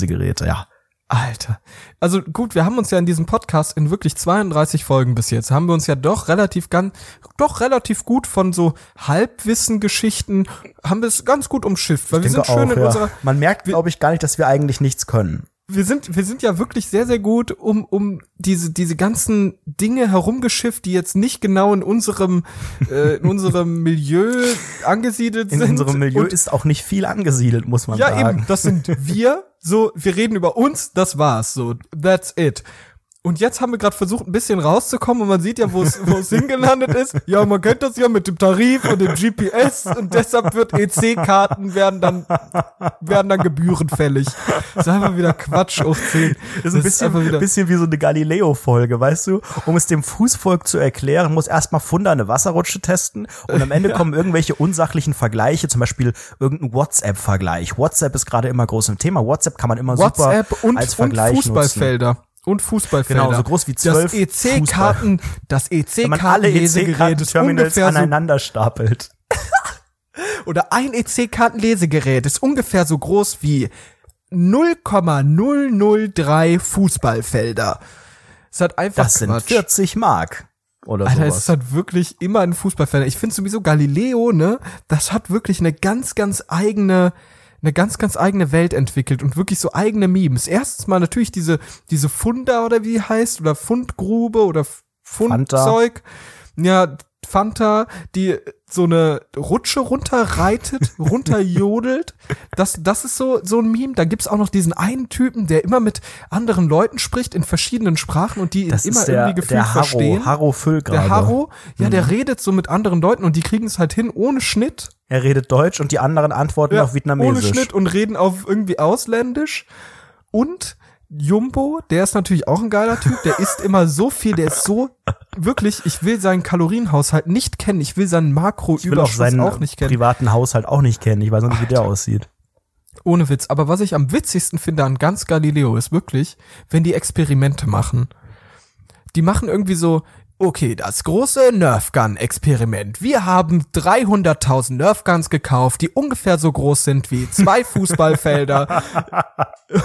EC-Karten-Lesegeräte. Ja. Alter. Also gut, wir haben uns ja in diesem Podcast in wirklich 32 Folgen bis jetzt, haben wir uns ja doch relativ ganz, doch relativ gut von so Halbwissen-Geschichten, haben wir es ganz gut umschifft, weil wir sind schön in ja. unserer, Man merkt, glaube ich, gar nicht, dass wir eigentlich nichts können. Wir sind, wir sind ja wirklich sehr, sehr gut um, um diese, diese ganzen Dinge herumgeschifft, die jetzt nicht genau in unserem, äh, in unserem <laughs> Milieu angesiedelt In sind. unserem Milieu Und ist auch nicht viel angesiedelt, muss man ja, sagen. eben, das sind wir. So, wir reden über uns, das war's. So, that's it. Und jetzt haben wir gerade versucht, ein bisschen rauszukommen und man sieht ja, wo es wo es <laughs> hingelandet ist. Ja, man kennt das ja mit dem Tarif und dem GPS und deshalb wird EC-Karten werden dann werden dann gebührenfällig. Das ist einfach wieder Quatsch hoch 10. Das ist ein bisschen, bisschen wie so eine Galileo-Folge, weißt du? Um es dem Fußvolk zu erklären, muss erstmal Funda eine Wasserrutsche testen und am Ende <laughs> kommen irgendwelche unsachlichen Vergleiche, zum Beispiel irgendein WhatsApp-Vergleich. WhatsApp ist gerade immer groß im Thema. WhatsApp kann man immer WhatsApp super und, als und Vergleich nutzen. Und Fußballfelder. Genau, so groß wie zwölf Das EC-Karten, das EC-Kartenlesegerät ist EC-Karten-Terminals ungefähr so aneinander stapelt. <laughs> oder ein EC-Kartenlesegerät ist ungefähr so groß wie 0,003 Fußballfelder. Es hat einfach Das sind Quatsch. 40 Mark. Oder Alter, es sowas. ist halt wirklich immer ein Fußballfelder. Ich finde sowieso Galileo, ne, das hat wirklich eine ganz, ganz eigene, eine ganz, ganz eigene Welt entwickelt und wirklich so eigene Memes. Erstens mal natürlich diese, diese Funda oder wie die heißt, oder Fundgrube oder Fundzeug. Ja, Fanta, die so eine Rutsche runterreitet, <laughs> runterjodelt. Das, das ist so, so ein Meme. Da gibt's auch noch diesen einen Typen, der immer mit anderen Leuten spricht in verschiedenen Sprachen und die das immer der, irgendwie gefühlt der Harro, verstehen. Harro. Der Harro, ja, Mhm. der redet so mit anderen Leuten und die kriegen es halt hin ohne Schnitt. Er redet Deutsch und die anderen antworten Ja, auf Vietnamesisch. Ohne Schnitt und reden auf irgendwie ausländisch. Und Jumbo, der ist natürlich auch ein geiler Typ, der isst immer so viel, der ist so, wirklich, ich will seinen Kalorienhaushalt nicht kennen, ich will seinen will auch Makroüberschuss seinen auch nicht kennen. privaten Haushalt auch nicht kennen. Ich weiß noch nicht, wie der aussieht. Ohne Witz. Aber was ich am witzigsten finde an ganz Galileo ist wirklich, wenn die Experimente machen. Die machen irgendwie so, okay, das große Nerfgun-Experiment. Wir haben 300.000 Nerfguns gekauft, die ungefähr so groß sind wie zwei <laughs> Fußballfelder.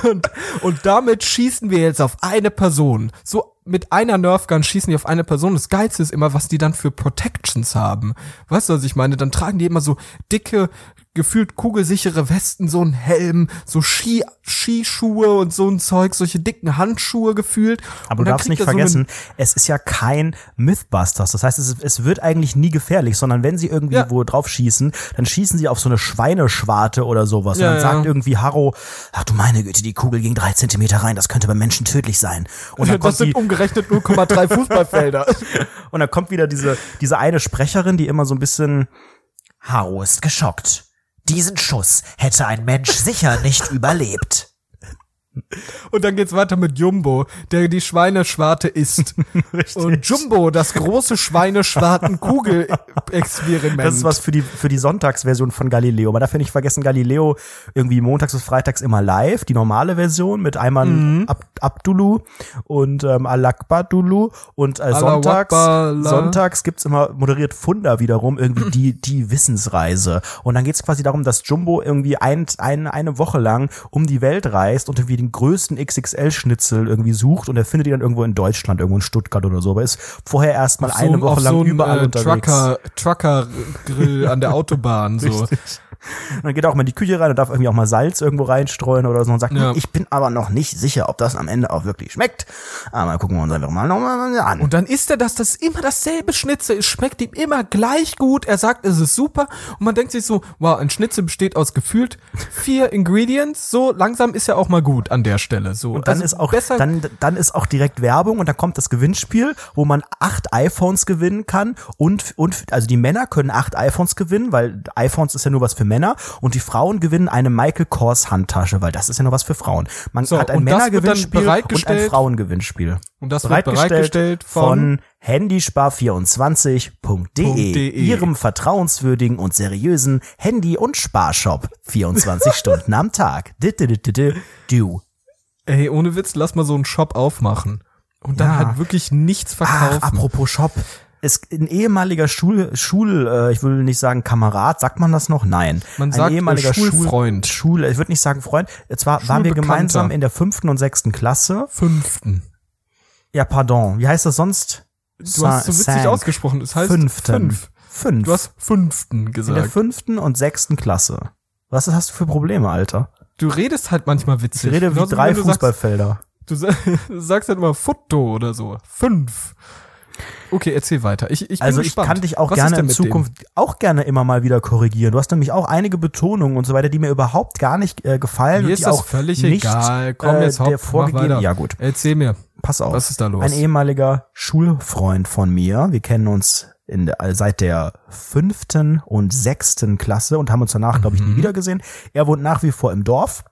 und, und damit schießen wir jetzt auf eine Person. So mit einer Nerfgun schießen die auf eine Person. Das Geilste ist immer, was die dann für Protections haben. Weißt du, was ich meine? Dann tragen die immer so dicke, gefühlt kugelsichere Westen, so ein Helm, so Ski, Skischuhe und so ein Zeug, solche dicken Handschuhe gefühlt. Aber du darfst nicht er so vergessen, es ist ja kein Mythbusters. Das heißt, es, es wird eigentlich nie gefährlich, sondern wenn sie irgendwie Ja. wo drauf schießen, dann schießen sie auf so eine Schweineschwarte oder sowas. Ja, und dann ja. sagt irgendwie Harro, ach du meine Güte, die Kugel ging drei Zentimeter rein, das könnte beim Menschen tödlich sein. Und dann, <laughs> das sind umgerechnet 0,3 <laughs> Fußballfelder. und dann kommt wieder diese, diese eine Sprecherin, die immer so ein bisschen, Harro ist geschockt. Diesen Schuss hätte ein Mensch sicher nicht überlebt. Und dann geht's weiter mit Jumbo, der die Schweineschwarte isst. <laughs> Und Jumbo, das große Schweineschwarten-Kugel-Experiment. Das ist was für die, für die Sonntagsversion von Galileo. Man darf ja nicht vergessen, Galileo irgendwie montags bis freitags immer live, die normale Version mit einmal Mhm. Ab Abdulu und ähm, Alakbadulu und äh, sonntags, sonntags gibt's immer moderiert Funda wiederum irgendwie die, <clears throat> die Wissensreise. Und dann geht's quasi darum, dass Jumbo irgendwie ein, ein, eine Woche lang um die Welt reist und irgendwie den größten XXL-Schnitzel irgendwie sucht und er findet ihn dann irgendwo in Deutschland, irgendwo in Stuttgart oder so. Aber ist vorher erstmal Auf eine Woche auf lang so einem, überall äh, unterwegs. Trucker, Trucker-Grill an der <laughs> Autobahn, so. Richtig. Und dann geht er auch mal in die Küche rein und darf irgendwie auch mal Salz irgendwo reinstreuen oder so und sagt, Ja. "Hm, ich bin aber noch nicht sicher, ob das am Ende auch wirklich schmeckt. Aber gucken wir uns einfach mal nochmal an. Und dann isst er das, das ist immer dasselbe Schnitzel. Es schmeckt ihm immer gleich gut. Er sagt, es ist super. Und man denkt sich so, wow, ein Schnitzel besteht aus gefühlt vier <laughs> Ingredients. So langsam ist er auch mal gut an der Stelle. So. und dann Also ist auch, besser. dann, dann ist auch direkt Werbung und dann kommt das Gewinnspiel, wo man acht iPhones gewinnen kann und, und, also die Männer können acht iPhones gewinnen, weil iPhones ist ja nur was für Männer und die Frauen gewinnen eine Michael Kors Handtasche, weil das ist ja nur was für Frauen. Man So, hat ein Männergewinnspiel und ein bereitgestellt- Frauengewinnspiel. Und das wird bereitgestellt von- handyspar24.de, .de. ihrem vertrauenswürdigen und seriösen Handy- und Sparshop. 24 <laughs> Stunden am Tag. Du. Ey, ohne Witz, lass mal so einen Shop aufmachen. Und dann Ja. halt wirklich nichts verkaufen. Ach, apropos Shop. Ist ein ehemaliger Schul, Schul äh, ich will nicht sagen Kamerad, sagt man das noch? Nein. Man ein sagt, ehemaliger Schulfreund. Schul, Schul, ich würde nicht sagen Freund. Zwar waren wir gemeinsam in der fünften und sechsten Klasse. Fünften. Ja, pardon. Wie heißt das sonst? Du hast so witzig Sank. ausgesprochen. Es heißt Fünften. fünf. Fünf. Du hast fünften in der gesagt. fünften und sechsten Klasse. Was hast du für Probleme, Alter? Du redest halt manchmal witzig. Ich rede wie drei sagst- Fußballfelder. Du sa- du <laughs> sagst halt immer Foto oder so. Fünf. Okay, erzähl weiter. Ich, ich Also ich gespannt. kann dich auch Was gerne in Zukunft auch gerne immer mal wieder korrigieren. Du hast nämlich auch einige Betonungen und so weiter, die mir überhaupt gar nicht äh, gefallen Mir und ist die das auch völlig nicht egal. Komm, äh, jetzt hopp, der vorgegeben. Ja gut, Erzähl mir. pass auf. Was ist da los? Ein ehemaliger Schulfreund von mir. Wir kennen uns in der, seit der fünften und sechsten Klasse und haben uns danach, glaube ich, Mhm. nie wieder gesehen. Er wohnt nach wie vor im Dorf,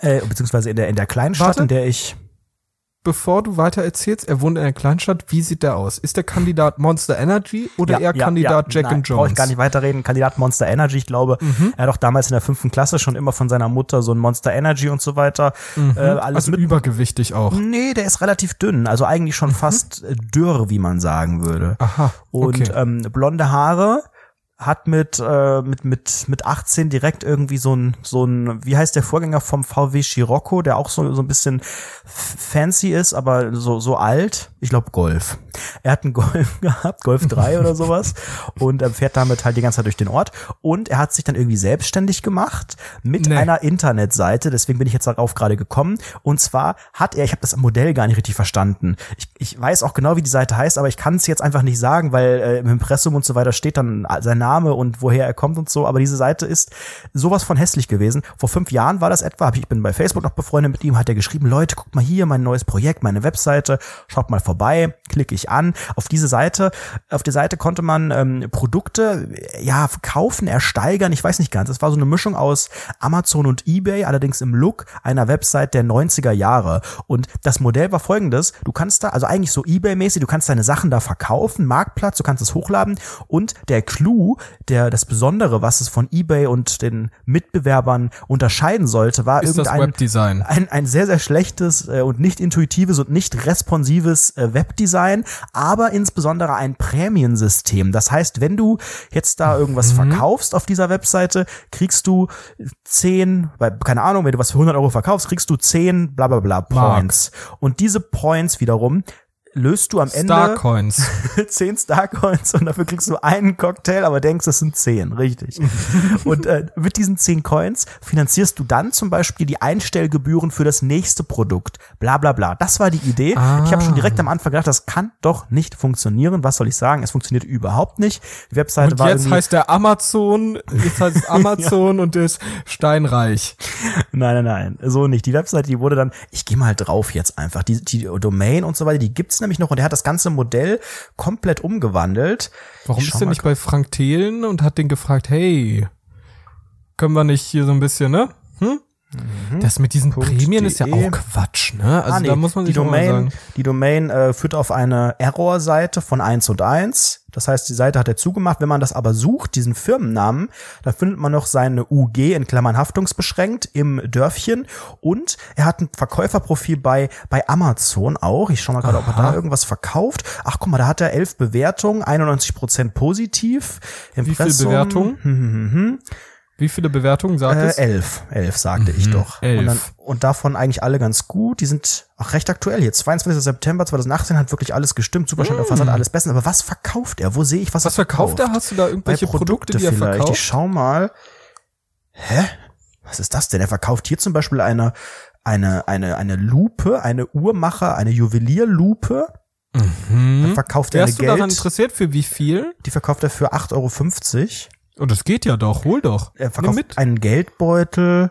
äh, beziehungsweise in der in der kleinen Stadt, Warte. in der ich bevor du weiter erzählst, er wohnt in einer Kleinstadt, wie sieht der aus? Ist der Kandidat Monster Energy oder eher Kandidat Jack Nein, and Brauche Jones? ich gar nicht weiterreden. Kandidat Monster Energy, ich glaube, Mhm. er hat auch damals in der fünften Klasse schon immer von seiner Mutter so ein Monster Energy und so weiter. Äh, alles also mit. übergewichtig auch. Nee, der ist relativ dünn, also eigentlich schon fast äh, dürr, wie man sagen würde. Mhm. Aha, Und okay. ähm, blonde Haare hat mit äh, mit mit mit 18 direkt irgendwie so ein so ein wie heißt der Vorgänger vom VW Scirocco, der auch so so ein bisschen fancy ist, aber so so alt. Ich glaube Golf. Er hat einen <laughs> Golf gehabt, Golf 3 <laughs> oder sowas und ähm, fährt damit halt die ganze Zeit durch den Ort und er hat sich dann irgendwie selbstständig gemacht mit Nee. einer Internetseite, deswegen bin ich jetzt darauf gerade gekommen und zwar hat er, ich habe das Modell gar nicht richtig verstanden. Ich, ich weiß auch genau, wie die Seite heißt, aber ich kann es jetzt einfach nicht sagen, weil äh, im Impressum und so weiter steht dann sein Name und woher er kommt und so, aber diese Seite ist sowas von hässlich gewesen. Vor fünf Jahren war das etwa, ich bin bei Facebook noch befreundet mit ihm, hat er geschrieben, Leute, guckt mal hier, mein neues Projekt, meine Webseite, schaut mal vorbei, klicke ich an. Auf diese Seite, auf der Seite konnte man ähm, Produkte, äh, ja, kaufen, ersteigern, ich weiß nicht ganz. Es war so eine Mischung aus Amazon und Ebay, allerdings im Look einer Website der 90er Jahre. Und das Modell war folgendes, du kannst da, also eigentlich so Ebay-mäßig, du kannst deine Sachen da verkaufen, Marktplatz, du kannst es hochladen und der Clou, der, das Besondere, was es von Ebay und den Mitbewerbern unterscheiden sollte, war Ist irgendein ein, ein sehr, sehr schlechtes äh, und nicht intuitives und nicht responsives äh, Webdesign, aber insbesondere ein Prämiensystem. Das heißt, wenn du jetzt da irgendwas verkaufst auf dieser Webseite, kriegst du 10, weil, keine Ahnung, wenn du was für 100 Euro verkaufst, kriegst du 10 bla bla bla Points. Und diese Points wiederum löst du am Ende Starcoins. <laughs> 10 Starcoins und dafür kriegst du einen Cocktail, aber denkst, es sind 10, richtig. <laughs> und äh, mit diesen 10 Coins finanzierst du dann zum Beispiel die Einstellgebühren für das nächste Produkt. Bla bla bla. Das war die Idee. Ah. Ich habe schon direkt am Anfang gedacht, das kann doch nicht funktionieren. Was soll ich sagen? Es funktioniert überhaupt nicht. Die Webseite Und war jetzt heißt der Amazon, jetzt heißt es <laughs> Amazon und ist steinreich. Nein, nein, nein, so nicht. Die Webseite, die wurde dann, ich gehe mal drauf jetzt einfach. Die, die Domain und so weiter, die gibt's nämlich noch und er hat das ganze Modell komplett umgewandelt. Warum ist mal nicht bei Frank Thelen und hat den gefragt, hey, können wir nicht hier so ein bisschen, ne? Hm? Das mit diesen Punkt Prämien ist ja de. auch Quatsch, ne? Also ah, nee, da muss man sich die Domain, sagen. die Domain äh, führt auf eine Error-Seite von 1 und 1. Das heißt, die Seite hat er zugemacht. Wenn man das aber sucht, diesen Firmennamen, da findet man noch seine UG in Klammern haftungsbeschränkt im Dörfchen und er hat ein Verkäuferprofil bei bei Amazon auch. Ich schau mal gerade, ob er da irgendwas verkauft. Ach, guck mal, da hat er elf Bewertungen, 91 Prozent positiv. Wie viele Impressum, Bewertungen? Hm, hm, hm, hm. Wie viele Bewertungen sagt Äh, es? elf, elf sagte ich doch. elf. Und, dann, und davon eigentlich alle ganz gut. Die sind auch recht aktuell hier. 22. September 2018 hat wirklich alles gestimmt. Superschön, mm. hat alles bestens. Aber was verkauft er? Wo sehe ich, was, Was er verkauft er? Hast du da irgendwelche Produkte, die er vielleicht. verkauft? Ich schau mal. Hä? Was ist das denn? Er verkauft hier zum Beispiel eine, eine, eine, eine Lupe, eine Uhrmacher, eine Juwelierlupe. Dann verkauft er eine Wärst du daran Geld. interessiert für wie viel? Die verkauft er für 8,50 Euro. Und das geht ja doch, hol doch. Er Nimm verkauft mit. einen Geldbeutel.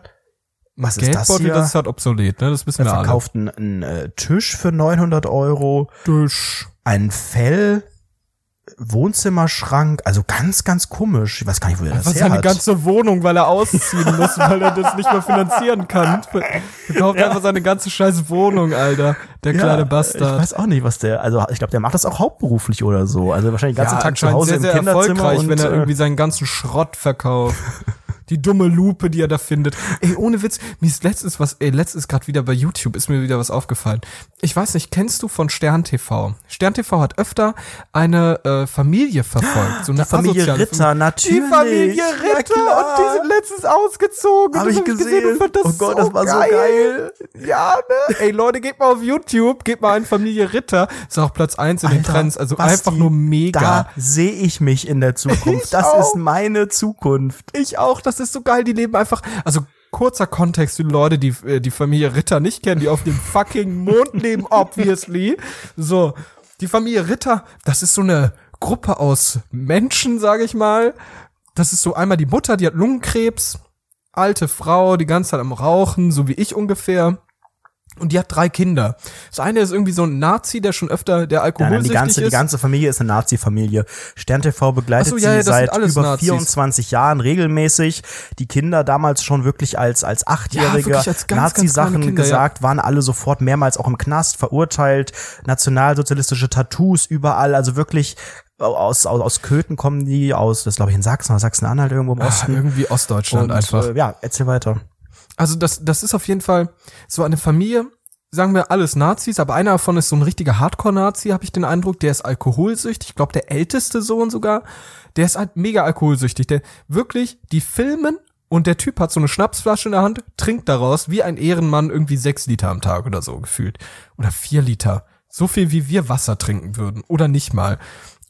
Was ist das Geldbeutel, hier? das ist halt obsolet, ne? Das wissen Er wir alle. verkauft einen, einen äh, Tisch für 900 Euro, Tisch. ein Fell, Wohnzimmerschrank, also ganz, ganz komisch. Ich weiß gar nicht, wo er das Was her seine hat. ganze Wohnung, weil er ausziehen muss, weil er das nicht mehr finanzieren kann. Verkauft einfach seine ganze scheiß Wohnung, Alter. Der kleine Ich Bastard. weiß auch nicht, was der, also ich glaube, der macht das auch hauptberuflich oder so. Also wahrscheinlich den ganzen Tag zu Hause sehr, im sehr Kinderzimmer erfolgreich, und wenn er äh, irgendwie seinen ganzen Schrott verkauft. <laughs> Die dumme Lupe, die er da findet. Ey, ohne Witz, mir ist letztens was, ey, letztens gerade wieder bei YouTube ist mir wieder was aufgefallen. Ich weiß nicht, kennst du von Stern TV? Stern TV hat öfter eine äh, Familie verfolgt, so eine die Familie asoziale Ritter, Familie. natürlich. Die Familie Ritter und die sind letztens ausgezogen. Hab ich das gesehen. und fand das Oh Gott, so das war so geil. Ja, ne? Ey, Leute, geht mal auf YouTube, geht mal ein Familie Ritter. Ist auch Platz eins in den Alter, Trends. Also Basti, einfach nur mega. Da sehe ich mich in der <laughs> Zukunft. Ich das auch. ist meine Zukunft. Ich auch, das ist so geil, die leben einfach, also kurzer Kontext für die Leute, die äh, die Familie Ritter nicht kennen, die auf dem fucking Mond leben, <laughs> obviously. So, die Familie Ritter, das ist so eine Gruppe aus Menschen, sage ich mal. Das ist so einmal die Mutter, die hat Lungenkrebs, alte Frau, die ganze Zeit am Rauchen, so wie ich ungefähr. Und die hat drei Kinder. Das eine ist irgendwie so ein Nazi, der schon öfter der Nein, nein, die alkoholsüchtig ganze, die ist. ganze Familie ist eine Nazi-Familie. Stern TV begleitet Ach so, ja, ja, sie seit über Nazis. 24 Jahren regelmäßig. Die Kinder damals schon wirklich als, als Achtjährige ganz Nazi-Sachen gesagt, waren alle sofort mehrmals auch im Knast verurteilt. Nationalsozialistische Tattoos überall, also wirklich aus, aus, aus Köthen kommen die, aus, das glaube ich in Sachsen oder Sachsen-Anhalt irgendwo im Ah, Osten. irgendwie Ostdeutschland Und, einfach. Äh, ja, erzähl weiter. Also das, das ist auf jeden Fall so eine Familie, sagen wir alles Nazis, aber einer davon ist so ein richtiger Hardcore-Nazi, habe ich den Eindruck. Der ist alkoholsüchtig. Ich glaube, der älteste Sohn sogar. Der ist halt mega alkoholsüchtig. Der wirklich, die filmen und der Typ hat so eine Schnapsflasche in der Hand, trinkt daraus wie ein Ehrenmann irgendwie sechs Liter am Tag oder so gefühlt. Oder vier Liter. So viel wie wir Wasser trinken würden. Oder nicht mal.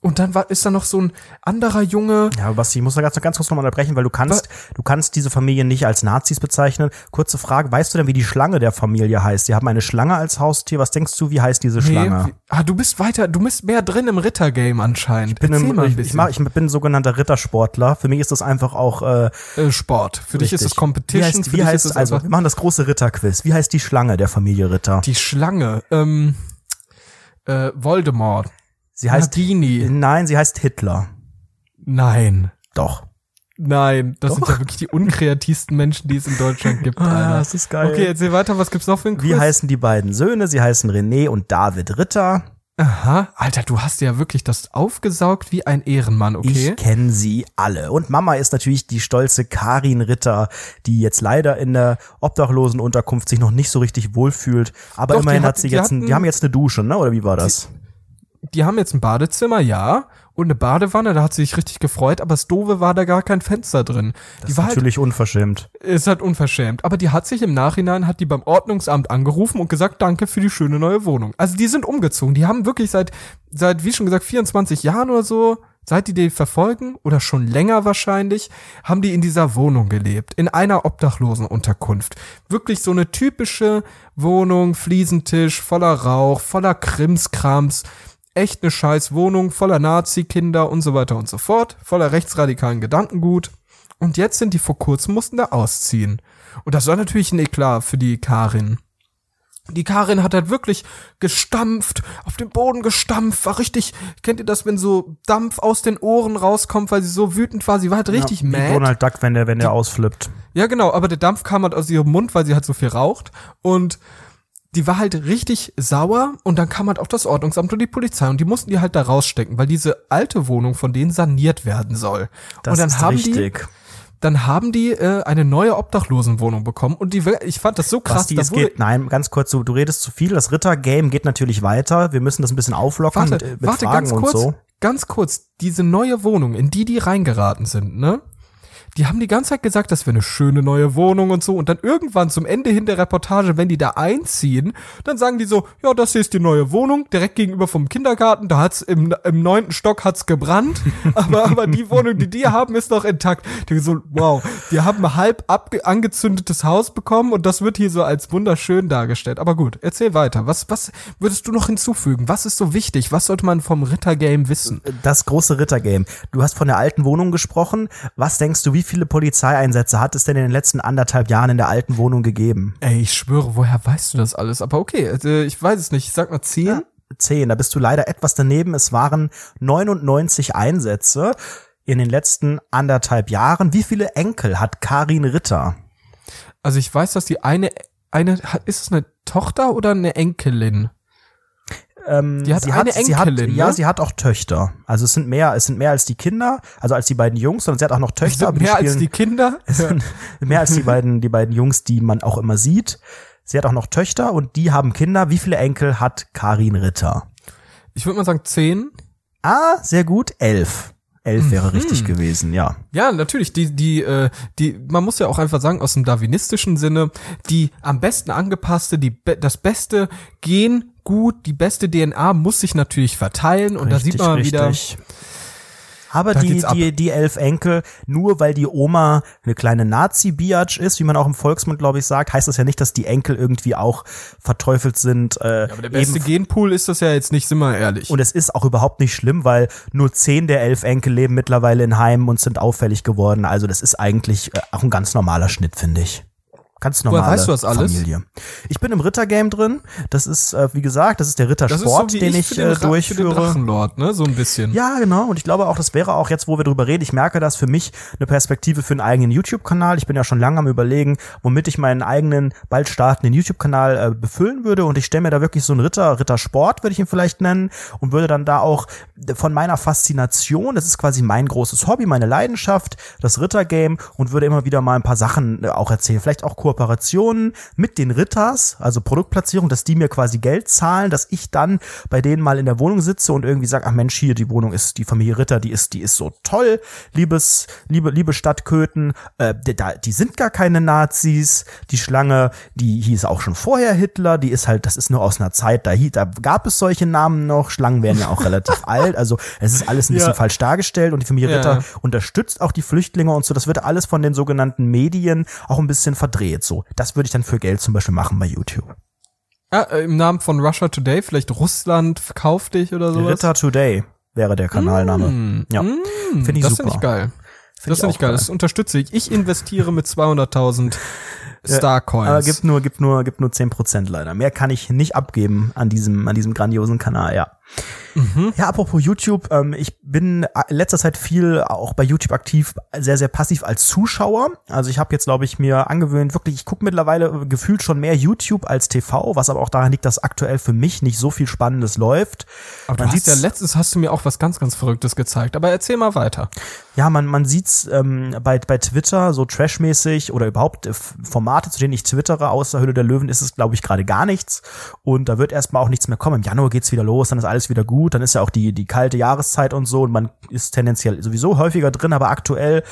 Und dann war, ist da noch so ein anderer Junge, Ja, Basti, ich muss da ganz, ganz kurz nochmal unterbrechen, weil du kannst, du kannst diese Familie nicht als Nazis bezeichnen. Kurze Frage, weißt du denn, wie die Schlange der Familie heißt? Die haben eine Schlange als Haustier. Was denkst du, wie heißt diese Schlange? wie, ah, du bist weiter, du bist mehr drin im Rittergame anscheinend. bin Erzähl im, mal ein ich, ich, bisschen. mach, ich bin sogenannter Rittersportler. Für mich ist das einfach auch äh, äh, Sport. Für dich ist es richtig. Competition. Wie heißt, wie heißt also, wir machen das große Ritterquiz. Wie heißt die Schlange der Familie Ritter? die Schlange. Ähm, äh, Voldemort. Sie heißt Nagini. Nein, sie heißt Hitler. Nein. Doch. Nein, das sind ja wirklich die unkreativsten Menschen, die es in Deutschland gibt. <laughs> Alter. Ah, das ist geil. Okay, erzähl weiter, was gibt's noch für ein Wie Quiz? heißen die beiden Söhne? Sie heißen René und David Ritter. Aha, Alter, du hast ja wirklich das aufgesaugt wie ein Ehrenmann, okay? Ich kenne sie alle. Und Mama ist natürlich die stolze Karin Ritter, die jetzt leider in der Obdachlosenunterkunft sich noch nicht so richtig wohlfühlt. Aber Doch, immerhin hat- hat sie jetzt, ein, hatten- die haben jetzt eine Dusche, ne? Oder wie war das? Die haben jetzt ein Badezimmer, ja, und eine Badewanne, da hat sie sich richtig gefreut, aber das Doofe war da gar kein Fenster drin. Das die ist war halt natürlich unverschämt. ist halt unverschämt. Aber die hat sich im Nachhinein, hat die beim Ordnungsamt angerufen und gesagt, danke für die schöne neue Wohnung. Also die sind umgezogen. Die haben wirklich seit, seit, wie schon gesagt, 24 Jahren oder so, seit die die verfolgen, oder schon länger wahrscheinlich, haben die in dieser Wohnung gelebt. In einer Obdachlosenunterkunft. Wirklich so eine typische Wohnung, Fliesentisch, voller Rauch, voller Krimskrams. Echt eine scheiß Wohnung, voller Nazi-Kinder und so weiter und so fort. Voller rechtsradikalen Gedankengut. Und jetzt sind die vor kurzem mussten da ausziehen. Und das war natürlich ein Eklat für die Karin. Die Karin hat halt wirklich gestampft, auf den Boden gestampft, war richtig, kennt ihr das, wenn so Dampf aus den Ohren rauskommt, weil sie so wütend war, sie war halt richtig ja, mad. Donald Duck, wenn der, wenn der ausflippt. Ja, genau, aber der Dampf kam halt aus ihrem Mund, weil sie halt so viel raucht. Und die war halt richtig sauer und dann kam halt auch das Ordnungsamt und die Polizei und die mussten die halt da rausstecken, weil diese alte Wohnung von denen saniert werden soll. Das und dann ist haben richtig. die dann haben die äh, eine neue Obdachlosenwohnung bekommen und die ich fand das so krass, Basti, da es geht, nein, ganz kurz, du, du redest zu viel. Das Ritter-Game geht natürlich weiter. Wir müssen das ein bisschen auflockern warte, mit, mit warte Fragen ganz und kurz, so. ganz kurz, diese neue Wohnung, in die die reingeraten sind, ne? Die haben die ganze Zeit gesagt, das wäre eine schöne neue Wohnung und so. Und dann irgendwann zum Ende hin der Reportage, wenn die da einziehen, dann sagen die so, ja, das hier ist die neue Wohnung, direkt gegenüber vom Kindergarten. Da hat's im, im neunten Stock hat's gebrannt. <laughs> aber, aber die Wohnung, die die haben, ist noch intakt. Denke so, wow, wir haben ein halb angezündetes Haus bekommen und das wird hier so als wunderschön dargestellt. Aber gut, erzähl weiter. Was, was würdest du noch hinzufügen? Was ist so wichtig? Was sollte man vom Rittergame wissen? Das große Ritter-Game. Du hast von der alten Wohnung gesprochen. Was denkst du, wie viele Polizeieinsätze hat es denn in den letzten anderthalb Jahren in der alten Wohnung gegeben? Ey, ich schwöre, woher weißt du das alles? Aber okay, äh, ich weiß es nicht. Ich sag mal zehn. Ja. Zehn. Da bist du leider etwas daneben. Es waren 99 Einsätze in den letzten anderthalb Jahren. Wie viele Enkel hat Karin Ritter? Also ich weiß, dass die eine, eine, ist es eine Tochter oder eine Enkelin? Ähm, Die hat sie eine hat, Enkelin, Ja, ne? sie hat auch Töchter. Also es sind mehr, es sind mehr als die Kinder, also als die beiden Jungs, sondern sie hat auch noch Töchter. aber Sind mehr als spielen- die Kinder? <laughs> Es sind mehr als die <laughs> beiden, die beiden Jungs, die man auch immer sieht. Sie hat auch noch Töchter und die haben Kinder. Wie viele Enkel hat Karin Ritter? Ich würde mal sagen zehn. Ah, sehr gut. Elf. Elf Mhm. wäre richtig gewesen, ja. Ja, natürlich. Die, die, äh, die, man muss ja auch einfach sagen, aus dem darwinistischen Sinne, die am besten angepasste, die, das beste Gen, gut, die beste DNA muss sich natürlich verteilen und da sieht man mal wieder. Aber die, die, die elf Enkel, nur weil die Oma eine kleine Nazi-Biatch ist, wie man auch im Volksmund, glaube ich, sagt, heißt das ja nicht, dass die Enkel irgendwie auch verteufelt sind. Äh, Aber der beste Genpool ist das ja jetzt nicht, sind wir ehrlich. Und es ist auch überhaupt nicht schlimm, weil nur zehn der elf Enkel leben mittlerweile in Heimen und sind auffällig geworden. Also das ist eigentlich äh, auch ein ganz normaler Schnitt, finde ich. Ganz normale weißt du das alles? Familie. Ich bin im Rittergame drin. Das ist, äh, wie gesagt, das ist der Rittersport, so den ich ich, äh, Ra- für den durchführe. Drachenlord, ne? So ein bisschen. Ja, genau. Und ich glaube auch, das wäre auch jetzt, wo wir drüber reden. Ich merke das für mich eine Perspektive für einen eigenen YouTube-Kanal. Ich bin ja schon lange am überlegen, womit ich meinen eigenen bald startenden YouTube-Kanal äh, befüllen würde. Und ich stelle mir da wirklich so einen Ritter, Rittersport, würde ich ihn vielleicht nennen, und würde dann da auch von meiner Faszination, das ist quasi mein großes Hobby, meine Leidenschaft, das Rittergame, und würde immer wieder mal ein paar Sachen äh, auch erzählen. Vielleicht auch Kooperationen mit den Ritters, also Produktplatzierung, dass die mir quasi Geld zahlen, dass ich dann bei denen mal in der Wohnung sitze und irgendwie sage, ach Mensch, hier die Wohnung ist die Familie Ritter, die ist, die ist so toll, liebes, liebe, liebe Stadtköten, äh, die, da, die sind gar keine Nazis, die Schlange, die hieß auch schon vorher Hitler, die ist halt, das ist nur aus einer Zeit, da, da gab es solche Namen noch, Schlangen werden ja auch <laughs> relativ alt, also es ist alles ein bisschen Ja. falsch dargestellt und die Familie Ja, Ritter unterstützt auch die Flüchtlinge und so, das wird alles von den sogenannten Medien auch ein bisschen verdreht, so. Das würde ich dann für Geld zum Beispiel machen bei YouTube. Ah, äh, Im Namen von Russia Today, vielleicht Russland verkauft dich oder sowas. Ritter Today wäre der Kanalname. ja, finde ich das super. finde ich geil. das ich finde ich geil. geil. Das unterstütze ich. Ich investiere mit 200.000 <laughs> Starcoins. Aber gibt nur, gibt nur, gibt nur 10% leider. Mehr kann ich nicht abgeben an diesem, an diesem grandiosen Kanal, ja. Ja, apropos YouTube, ähm, ich bin in letzter Zeit viel auch bei YouTube aktiv, sehr, sehr passiv als Zuschauer. Also ich habe jetzt, glaube ich, mir angewöhnt, wirklich, ich gucke mittlerweile gefühlt schon mehr YouTube als TV, was aber auch daran liegt, dass aktuell für mich nicht so viel Spannendes läuft. aber du man hast ja sieht's- letztens hast du mir auch was ganz, ganz Verrücktes gezeigt. Aber erzähl mal weiter. Ja, man, man sieht's ähm, bei, bei Twitter so trashmäßig oder überhaupt äh, F- Formate, zu denen ich twittere, außer Hülle der Löwen ist es, glaube ich, gerade gar nichts. Und da wird erstmal auch nichts mehr kommen. Im Januar geht's wieder los, dann ist alles wieder gut, dann ist ja auch die, die kalte Jahreszeit und so und man ist tendenziell sowieso häufiger drin, aber aktuell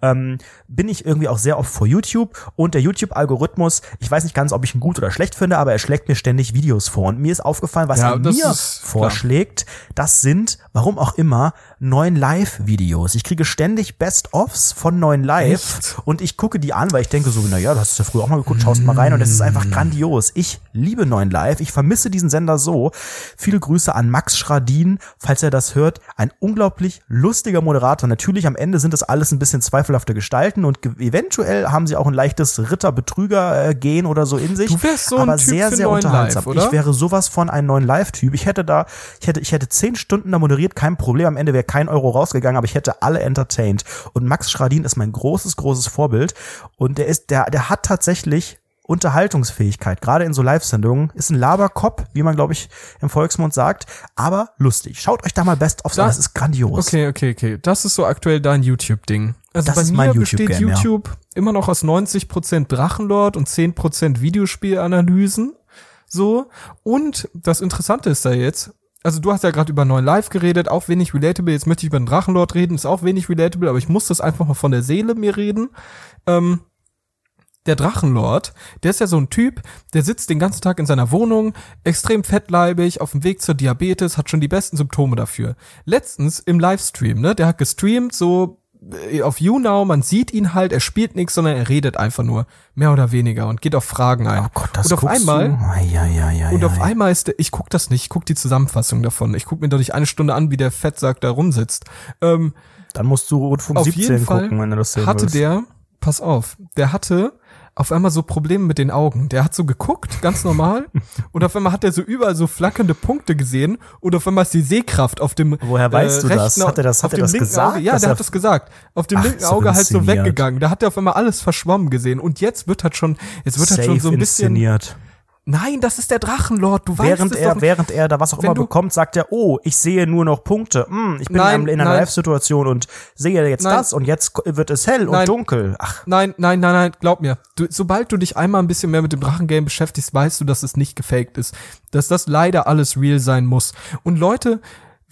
ähm, bin ich irgendwie auch sehr oft vor YouTube und der YouTube-Algorithmus, ich weiß nicht ganz, ob ich ihn gut oder schlecht finde, aber er schlägt mir ständig Videos vor. Und mir ist aufgefallen, was Ja, er das mir ist klar. vorschlägt, das sind, warum auch immer, neuen Live-Videos. Ich kriege ständig Best-ofs von neuen Live Echt? und ich gucke die an, weil ich denke so, na ja, früher auch mal geguckt, schaust mal rein und es ist einfach grandios. Ich liebe neuen Live, ich vermisse diesen Sender so. Viele Grüße an Max Schradin, falls er das hört. Ein unglaublich lustiger Moderator. Natürlich am Ende sind das alles ein bisschen zweifelhafte Gestalten und eventuell haben sie auch ein leichtes Ritter-Betrüger-Gen oder so in sich. Du wärst so ein aber Typ sehr, für sehr neuen unterhaltsam. Live, oder? Ich wäre sowas von ein neuen Live-Typ. Ich hätte da, ich hätte, ich hätte zehn Stunden da moderiert, kein Problem. Am Ende wäre kein Euro rausgegangen, aber ich hätte alle entertained. Und Max Schradin ist mein großes, großes Vorbild. Und der ist, der, der hat tatsächlich Unterhaltungsfähigkeit, gerade in so Live-Sendungen, ist ein Laberkopf, wie man, glaube ich, im Volksmund sagt, aber lustig. Schaut euch da mal Best-ofs Da- an, das ist grandios. Okay, okay, okay. Das ist so aktuell dein YouTube-Ding. Also Das bei ist mir mein besteht YouTube-Game, ja. YouTube immer noch aus 90% Drachenlord und 10% Videospielanalysen. So. Und das Interessante ist da jetzt, also du hast ja gerade über neuen Live geredet, auch wenig relatable. Jetzt möchte ich über den Drachenlord reden, ist auch wenig relatable, aber ich muss das einfach mal von der Seele mir reden. Ähm, der Drachenlord, der ist ja so ein Typ, der sitzt den ganzen Tag in seiner Wohnung, extrem fettleibig, auf dem Weg zur Diabetes, hat schon die besten Symptome dafür. Letztens im Livestream, ne, der hat gestreamt, so äh, auf YouNow, man sieht ihn halt, er spielt nichts, sondern er redet einfach nur, mehr oder weniger und geht auf Fragen ein. Oh Gott, das und auf einmal? Ai, ai, ai, ai, und auf einmal ist der, ich guck das nicht, ich guck die Zusammenfassung davon. Ich guck mir dadurch eine Stunde an, wie der Fettsack da rumsitzt. Ähm, Dann musst du auf 17 jeden Fall gucken, wenn du das sehen hatte willst. der, pass auf, der hatte auf einmal so Probleme mit den Augen. Der hat so geguckt, ganz normal, <laughs> und auf einmal hat er so überall so flackernde Punkte gesehen und auf einmal ist die Sehkraft auf dem Woher weißt du das? Hat er das- hat auf er dem das linken gesagt, Auge, ja, der er- hat das gesagt. Auf dem Ach, linken Auge halt so weggegangen. Da hat er auf einmal alles verschwommen gesehen und jetzt wird halt schon, jetzt wird halt schon so ein bisschen inszeniert. Nein, das ist der Drachenlord, du weißt Während es er, doch. während er da was auch Wenn immer bekommt, sagt er, oh, ich sehe nur noch Punkte. Hm, ich bin Nein, in einer. Live-Situation und sehe jetzt Nein. das und jetzt wird es hell Nein. und dunkel. Ach, Nein, nein, nein, nein, glaub mir. Du, sobald du dich einmal ein bisschen mehr mit dem Drachengame beschäftigst, weißt du, dass es nicht gefaked ist. Dass das leider alles real sein muss. Und Leute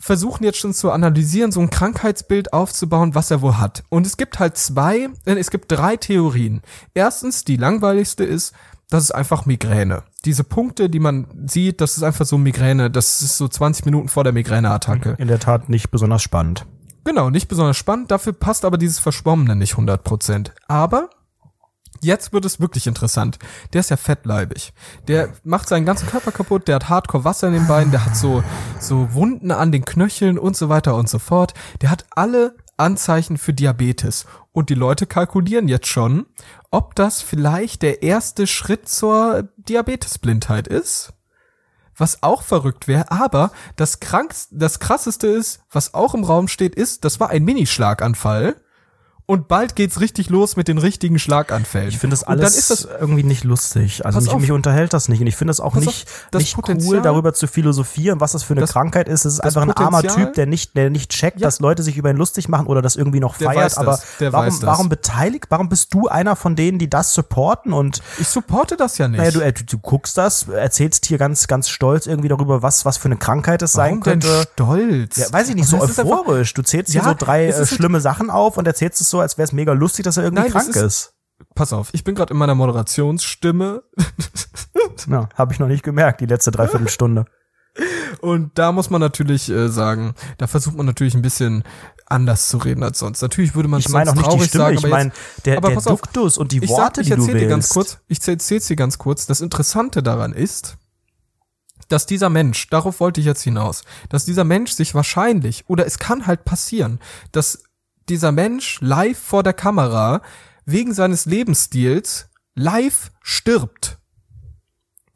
versuchen jetzt schon zu analysieren, so ein Krankheitsbild aufzubauen, was er wohl hat. Und es gibt halt zwei, äh, es gibt drei Theorien. Erstens, die langweiligste ist, das ist einfach Migräne. Diese Punkte, die man sieht, das ist einfach so Migräne. Das ist so 20 Minuten vor der Migräneattacke. in der Tat nicht besonders spannend. Genau, nicht besonders spannend, dafür passt aber dieses Verschwommene nicht 100%. Aber jetzt wird es wirklich interessant. Der ist ja fettleibig. Der macht seinen ganzen Körper kaputt, der hat Hardcore Wasser in den Beinen, der hat so, so Wunden an den Knöcheln und so weiter und so fort. Der hat alle Anzeichen für Diabetes. Und die Leute kalkulieren jetzt schon, ob das vielleicht der erste Schritt zur Diabetesblindheit ist. Was auch verrückt wäre, aber das krankste, das krasseste ist, was auch im Raum steht, ist, das war ein Minischlaganfall und bald geht's richtig los mit den richtigen Schlaganfällen. Ich finde das alles dann ist das irgendwie nicht lustig. Also mich, auf. mich unterhält das nicht. Und ich finde es auch nicht, auf, das nicht cool, darüber zu philosophieren, was das für eine Das- Krankheit ist. Es ist das einfach ein armer Typ, der nicht, der nicht checkt, Ja. dass Leute sich über ihn lustig machen oder das irgendwie noch feiert. Aber das, warum, das. warum beteiligt, warum bist du einer von denen, die das supporten und ich supporte das ja nicht. naja, du, äh, du, du guckst das, erzählst hier ganz, ganz stolz irgendwie darüber, was, was für eine Krankheit es sein Warum denn könnte. stolz? Ja, weiß ich nicht, so Aber das ist einfach- euphorisch. Du zählst hier Ja, so drei äh, schlimme Sachen auf und erzählst es so, als wäre es mega lustig, dass er irgendwie Nein, krank ist- ist. Pass auf, ich bin gerade in meiner Moderationsstimme <laughs> Ja, habe ich noch nicht gemerkt, die letzte Dreiviertelstunde. und da muss man natürlich äh, sagen, da versucht man natürlich ein bisschen anders zu reden als sonst. Natürlich würde man Ich meine auch nicht die Stimme, sagen, ich meine der, aber der pass auf, Duktus und die ich Worte, sag, ich die du dir ganz kurz, ich erzähl's dir ganz kurz. Das Interessante daran ist, dass dieser Mensch, darauf wollte ich jetzt hinaus, dass dieser Mensch sich wahrscheinlich, oder es kann halt passieren, dass dieser Mensch live vor der Kamera wegen seines Lebensstils live stirbt.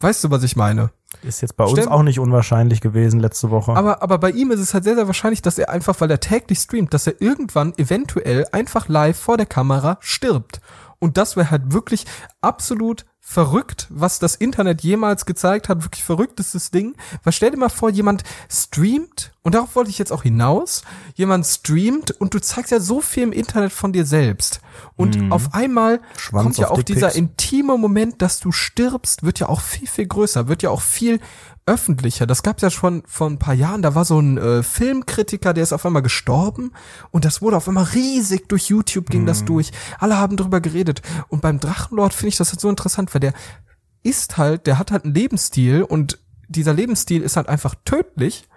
Weißt du, was ich meine? Ist jetzt bei uns Stimmt. auch nicht unwahrscheinlich gewesen letzte Woche. Aber, aber bei ihm ist es halt sehr, sehr wahrscheinlich, dass er einfach, weil er täglich streamt, dass er irgendwann eventuell einfach live vor der Kamera stirbt. Und das wäre halt wirklich absolut verrückt, was das Internet jemals gezeigt hat. Wirklich verrücktestes Ding. Weil stell dir mal vor, jemand streamt, und darauf wollte ich jetzt auch hinaus, jemand streamt und du zeigst ja so viel im Internet von dir selbst. Und auf einmal Mhm. Schwanz kommt ja auch dieser intime Moment, dass du stirbst, wird ja auch viel, viel größer, wird ja auch viel öffentlicher. Das gab's ja schon vor ein paar Jahren, da war so ein äh, Filmkritiker, der ist auf einmal gestorben und das wurde auf einmal riesig durch YouTube ging Mhm. das durch. Alle haben drüber geredet. Und beim Drachenlord finde ich das halt so interessant, weil der ist halt, der hat halt einen Lebensstil und dieser Lebensstil ist halt einfach tödlich.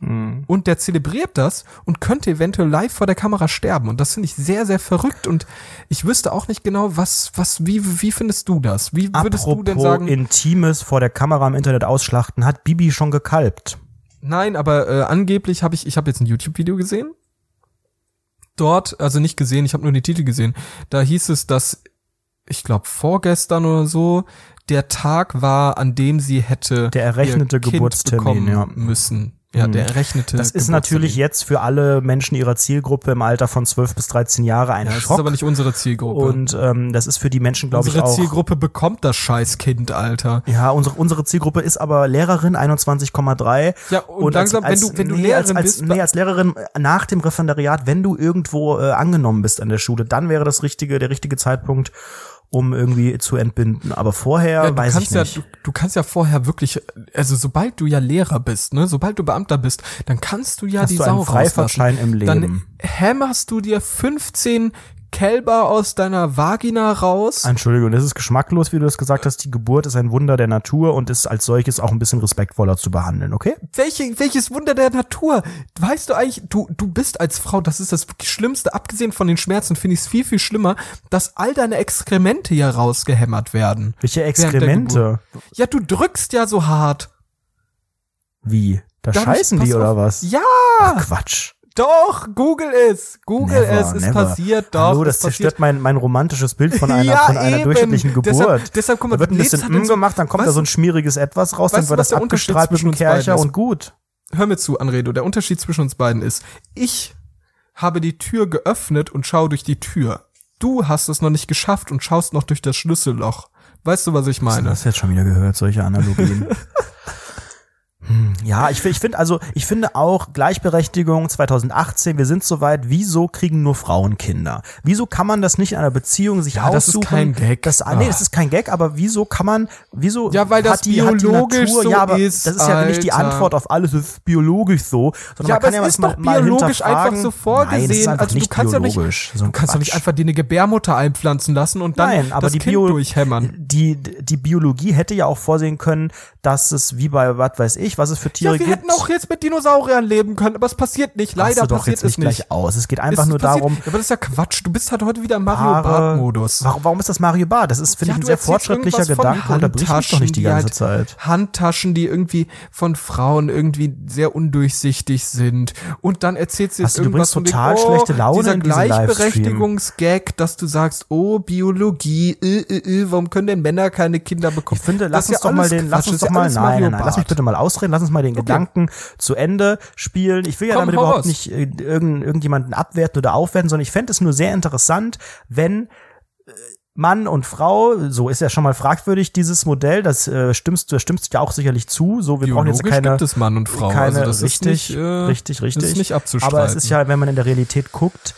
Mhm. Und der zelebriert das und könnte eventuell live vor der Kamera sterben. Und das finde ich sehr, sehr verrückt. Und ich wüsste auch nicht genau, was, was, wie, wie findest du das? Wie würdest Apropos du denn sagen? Intimes vor der Kamera im Internet ausschlachten, hat Bibi schon gekalbt. Nein, aber äh, angeblich habe ich, ich habe jetzt ein YouTube-Video gesehen. Dort, also nicht gesehen, ich habe nur die Titel gesehen. Da hieß es, dass, ich glaube, vorgestern oder so, der Tag war, an dem sie hätte Der errechnete ihr Kind Geburtstermin, bekommen ja. müssen. Ja, der errechnete. Das ist natürlich jetzt für alle Menschen ihrer Zielgruppe im Alter von 12 bis 13 Jahre ein Ja, das Schock. ist aber nicht unsere Zielgruppe. und ähm, das ist für die Menschen, glaube ich, unsere auch. Zielgruppe bekommt das Scheißkind, Alter. Ja, unsere, unsere Zielgruppe ist aber Lehrerin 21,3. Ja, und langsam, wenn du- wenn du Lehrerin als, als, bist, Nee, als Lehrerin nach dem Referendariat, wenn du irgendwo äh, angenommen bist an der Schule, dann wäre das richtige, der richtige Zeitpunkt, um irgendwie zu entbinden. Aber vorher Ja, du weiß kannst ich ja, nicht. du, du kannst ja vorher wirklich, also sobald du ja Lehrer bist, ne, sobald du Beamter bist, dann kannst du ja Hast die du Sau einen rauslassen. im Dann Leben. hämmerst du dir 15 Kälber aus deiner Vagina raus. Entschuldigung, das ist geschmacklos, wie du es gesagt hast. Die Geburt ist ein Wunder der Natur und ist als solches auch ein bisschen respektvoller zu behandeln, okay? Welche, welches Wunder der Natur? Weißt du eigentlich, du, du bist als Frau, das ist das Schlimmste, abgesehen von den Schmerzen, finde ich es viel, viel schlimmer, dass all deine Exkremente hier rausgehämmert werden. Welche Exkremente? Ja, du drückst ja so hart. Wie? Da Dadurch- scheißen die auf. oder was? Ja! Ach, Quatsch. Doch, Google es. Google Never, es, es never. passiert doch. Hallo, das zerstört mein, mein romantisches Bild von einer, Ja, von einer eben. durchschnittlichen Geburt. Deshalb- deshalb, guck mal, da wird du ein bisschen mm so- gemacht, dann kommt Weißt da so ein du- schmieriges Etwas raus, dann Weißt du, wird das abgestrahlt mit beiden Kercher ist? und gut. Hör mir zu, Anredo. Der Unterschied zwischen uns beiden ist, ich habe die Tür geöffnet und schaue durch die Tür. Du hast es noch nicht geschafft und schaust noch durch das Schlüsselloch. Weißt du, was ich meine? Das jetzt schon wieder gehört, solche Analogien. <laughs> Ja, ich, ich finde also, ich finde auch Gleichberechtigung 2018, wir sind soweit, wieso kriegen nur Frauen Kinder? Wieso kann man das nicht in einer Beziehung sich Ja, das ist aussuchen? kein Gag. Das, ah, nee, das ist kein Gag, aber wieso kann man, wieso Ja, weil das hat die, biologisch Natur, so ja, aber ist, das ist ja nicht die Alter. Antwort auf alles, es ist biologisch so, sondern Ja, man kann ja ist mal, doch mal biologisch einfach so vorgesehen. Nein, das ist einfach also du kannst ja nicht, so du kannst ja nicht einfach dir eine Gebärmutter einpflanzen lassen und dann Nein, aber das die, Kind Bio durchhämmern. die, die Biologie hätte ja auch vorsehen können, dass es wie bei, was weiß ich, was es für Tiere ja, wir gibt. hätten auch jetzt mit Dinosauriern leben können, aber es passiert nicht. Leider doch passiert jetzt es nicht nicht. gleich aus. Es geht einfach Es nur passiert- darum, aber das ist ja Quatsch. Du bist halt heute wieder im Mario Haare- Bart-Modus. Warum, warum ist das Mario Bart? Das ist, finde Ja, ich, ein du sehr fortschrittlicher Gedanke. Unterbrich mich doch nicht die ganze die Zeit. halt Handtaschen, die irgendwie von Frauen irgendwie sehr undurchsichtig sind. Und dann erzählst du jetzt Hast du irgendwas übrigens von total wegen, schlechte Laune dieser. Gleichberechtigungsgag, dass du sagst, oh, Biologie, äh, äh, äh, warum können denn Männer keine Kinder bekommen? Ich finde, lass ja uns doch mal den, lass uns doch mal, nein, nein, nein, lass mich Bart. bitte mal ausreden, lass uns mal den Gedanken zu Ende spielen. Ich will ja Komm, damit hau überhaupt raus. nicht äh, irgend, irgendjemanden abwerten oder aufwerten, sondern ich fände es nur sehr interessant, wenn äh, Mann und Frau, so ist ja schon mal fragwürdig dieses Modell, das äh, stimmst du, das stimmst ja auch sicherlich zu, so wir brauchen jetzt keine gibt es Mann und Frau. keine also das richtig, ist nicht, äh, richtig, richtig. Ist nicht abzustreiten. Aber es ist ja, wenn man in der Realität guckt,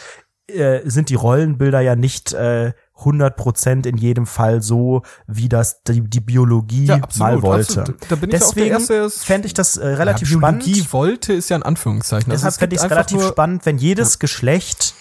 äh, sind die Rollenbilder ja nicht äh, 100% in jedem Fall so, wie das die, die Biologie Ja, absolut, mal wollte. absolut. Da bin ich auch der Deswegen Erste, fände ich das äh, relativ ja, spannend. Biologie wollte ist ja ein Anführungszeichen. Also Deshalb es fände ich es relativ spannend, wenn jedes Geschlecht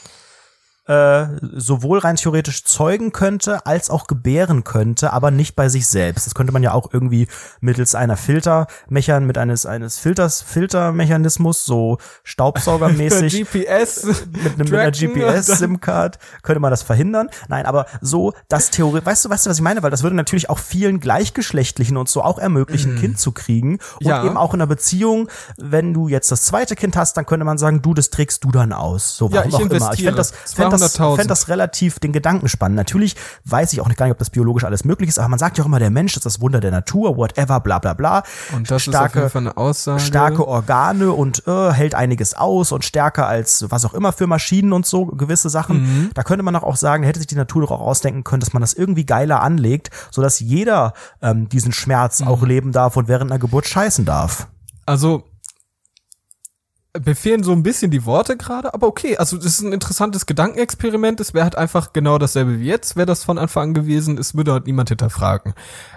äh, sowohl rein theoretisch zeugen könnte, als auch gebären könnte, aber nicht bei sich selbst. Das könnte man ja auch irgendwie mittels einer Filtermechan, mit eines, eines Filters, Filtermechanismus, so Staubsaugermäßig, <laughs> GPS <laughs> mit, einem, mit einer GPS-SIM-Card könnte man das verhindern. Nein, aber so, das Theorie, weißt du, weißt du, was ich meine? Weil das würde natürlich auch vielen Gleichgeschlechtlichen und so auch ermöglichen, ein Kind zu kriegen. Und. Ja. eben auch in einer Beziehung, wenn du jetzt das zweite Kind hast, dann könnte man sagen, du, das trägst du dann aus. So, Ja, warum ich auch immer. Ich fände das, fänd das, 200.000. fänd das relativ den Gedanken spannend. Natürlich weiß ich auch nicht gar nicht, ob das biologisch alles möglich ist, aber man sagt ja auch immer, der Mensch ist das Wunder der Natur, whatever, bla bla bla. Und das ist auf starke, jeden Fall eine Aussage. starke Organe und äh, hält einiges aus und stärker als was auch immer für Maschinen und so gewisse Sachen. Mhm. Da könnte man doch auch sagen, hätte sich die Natur doch auch ausdenken können, dass man das irgendwie geiler anlegt, sodass jeder ähm, diesen Schmerz Mhm. auch leben darf und während einer Geburt scheißen darf. Also mir fehlen so ein bisschen die Worte gerade, aber okay, also das ist ein interessantes Gedankenexperiment. Es wäre halt einfach genau dasselbe wie jetzt, wäre das von Anfang an gewesen, es würde halt niemand hinterfragen.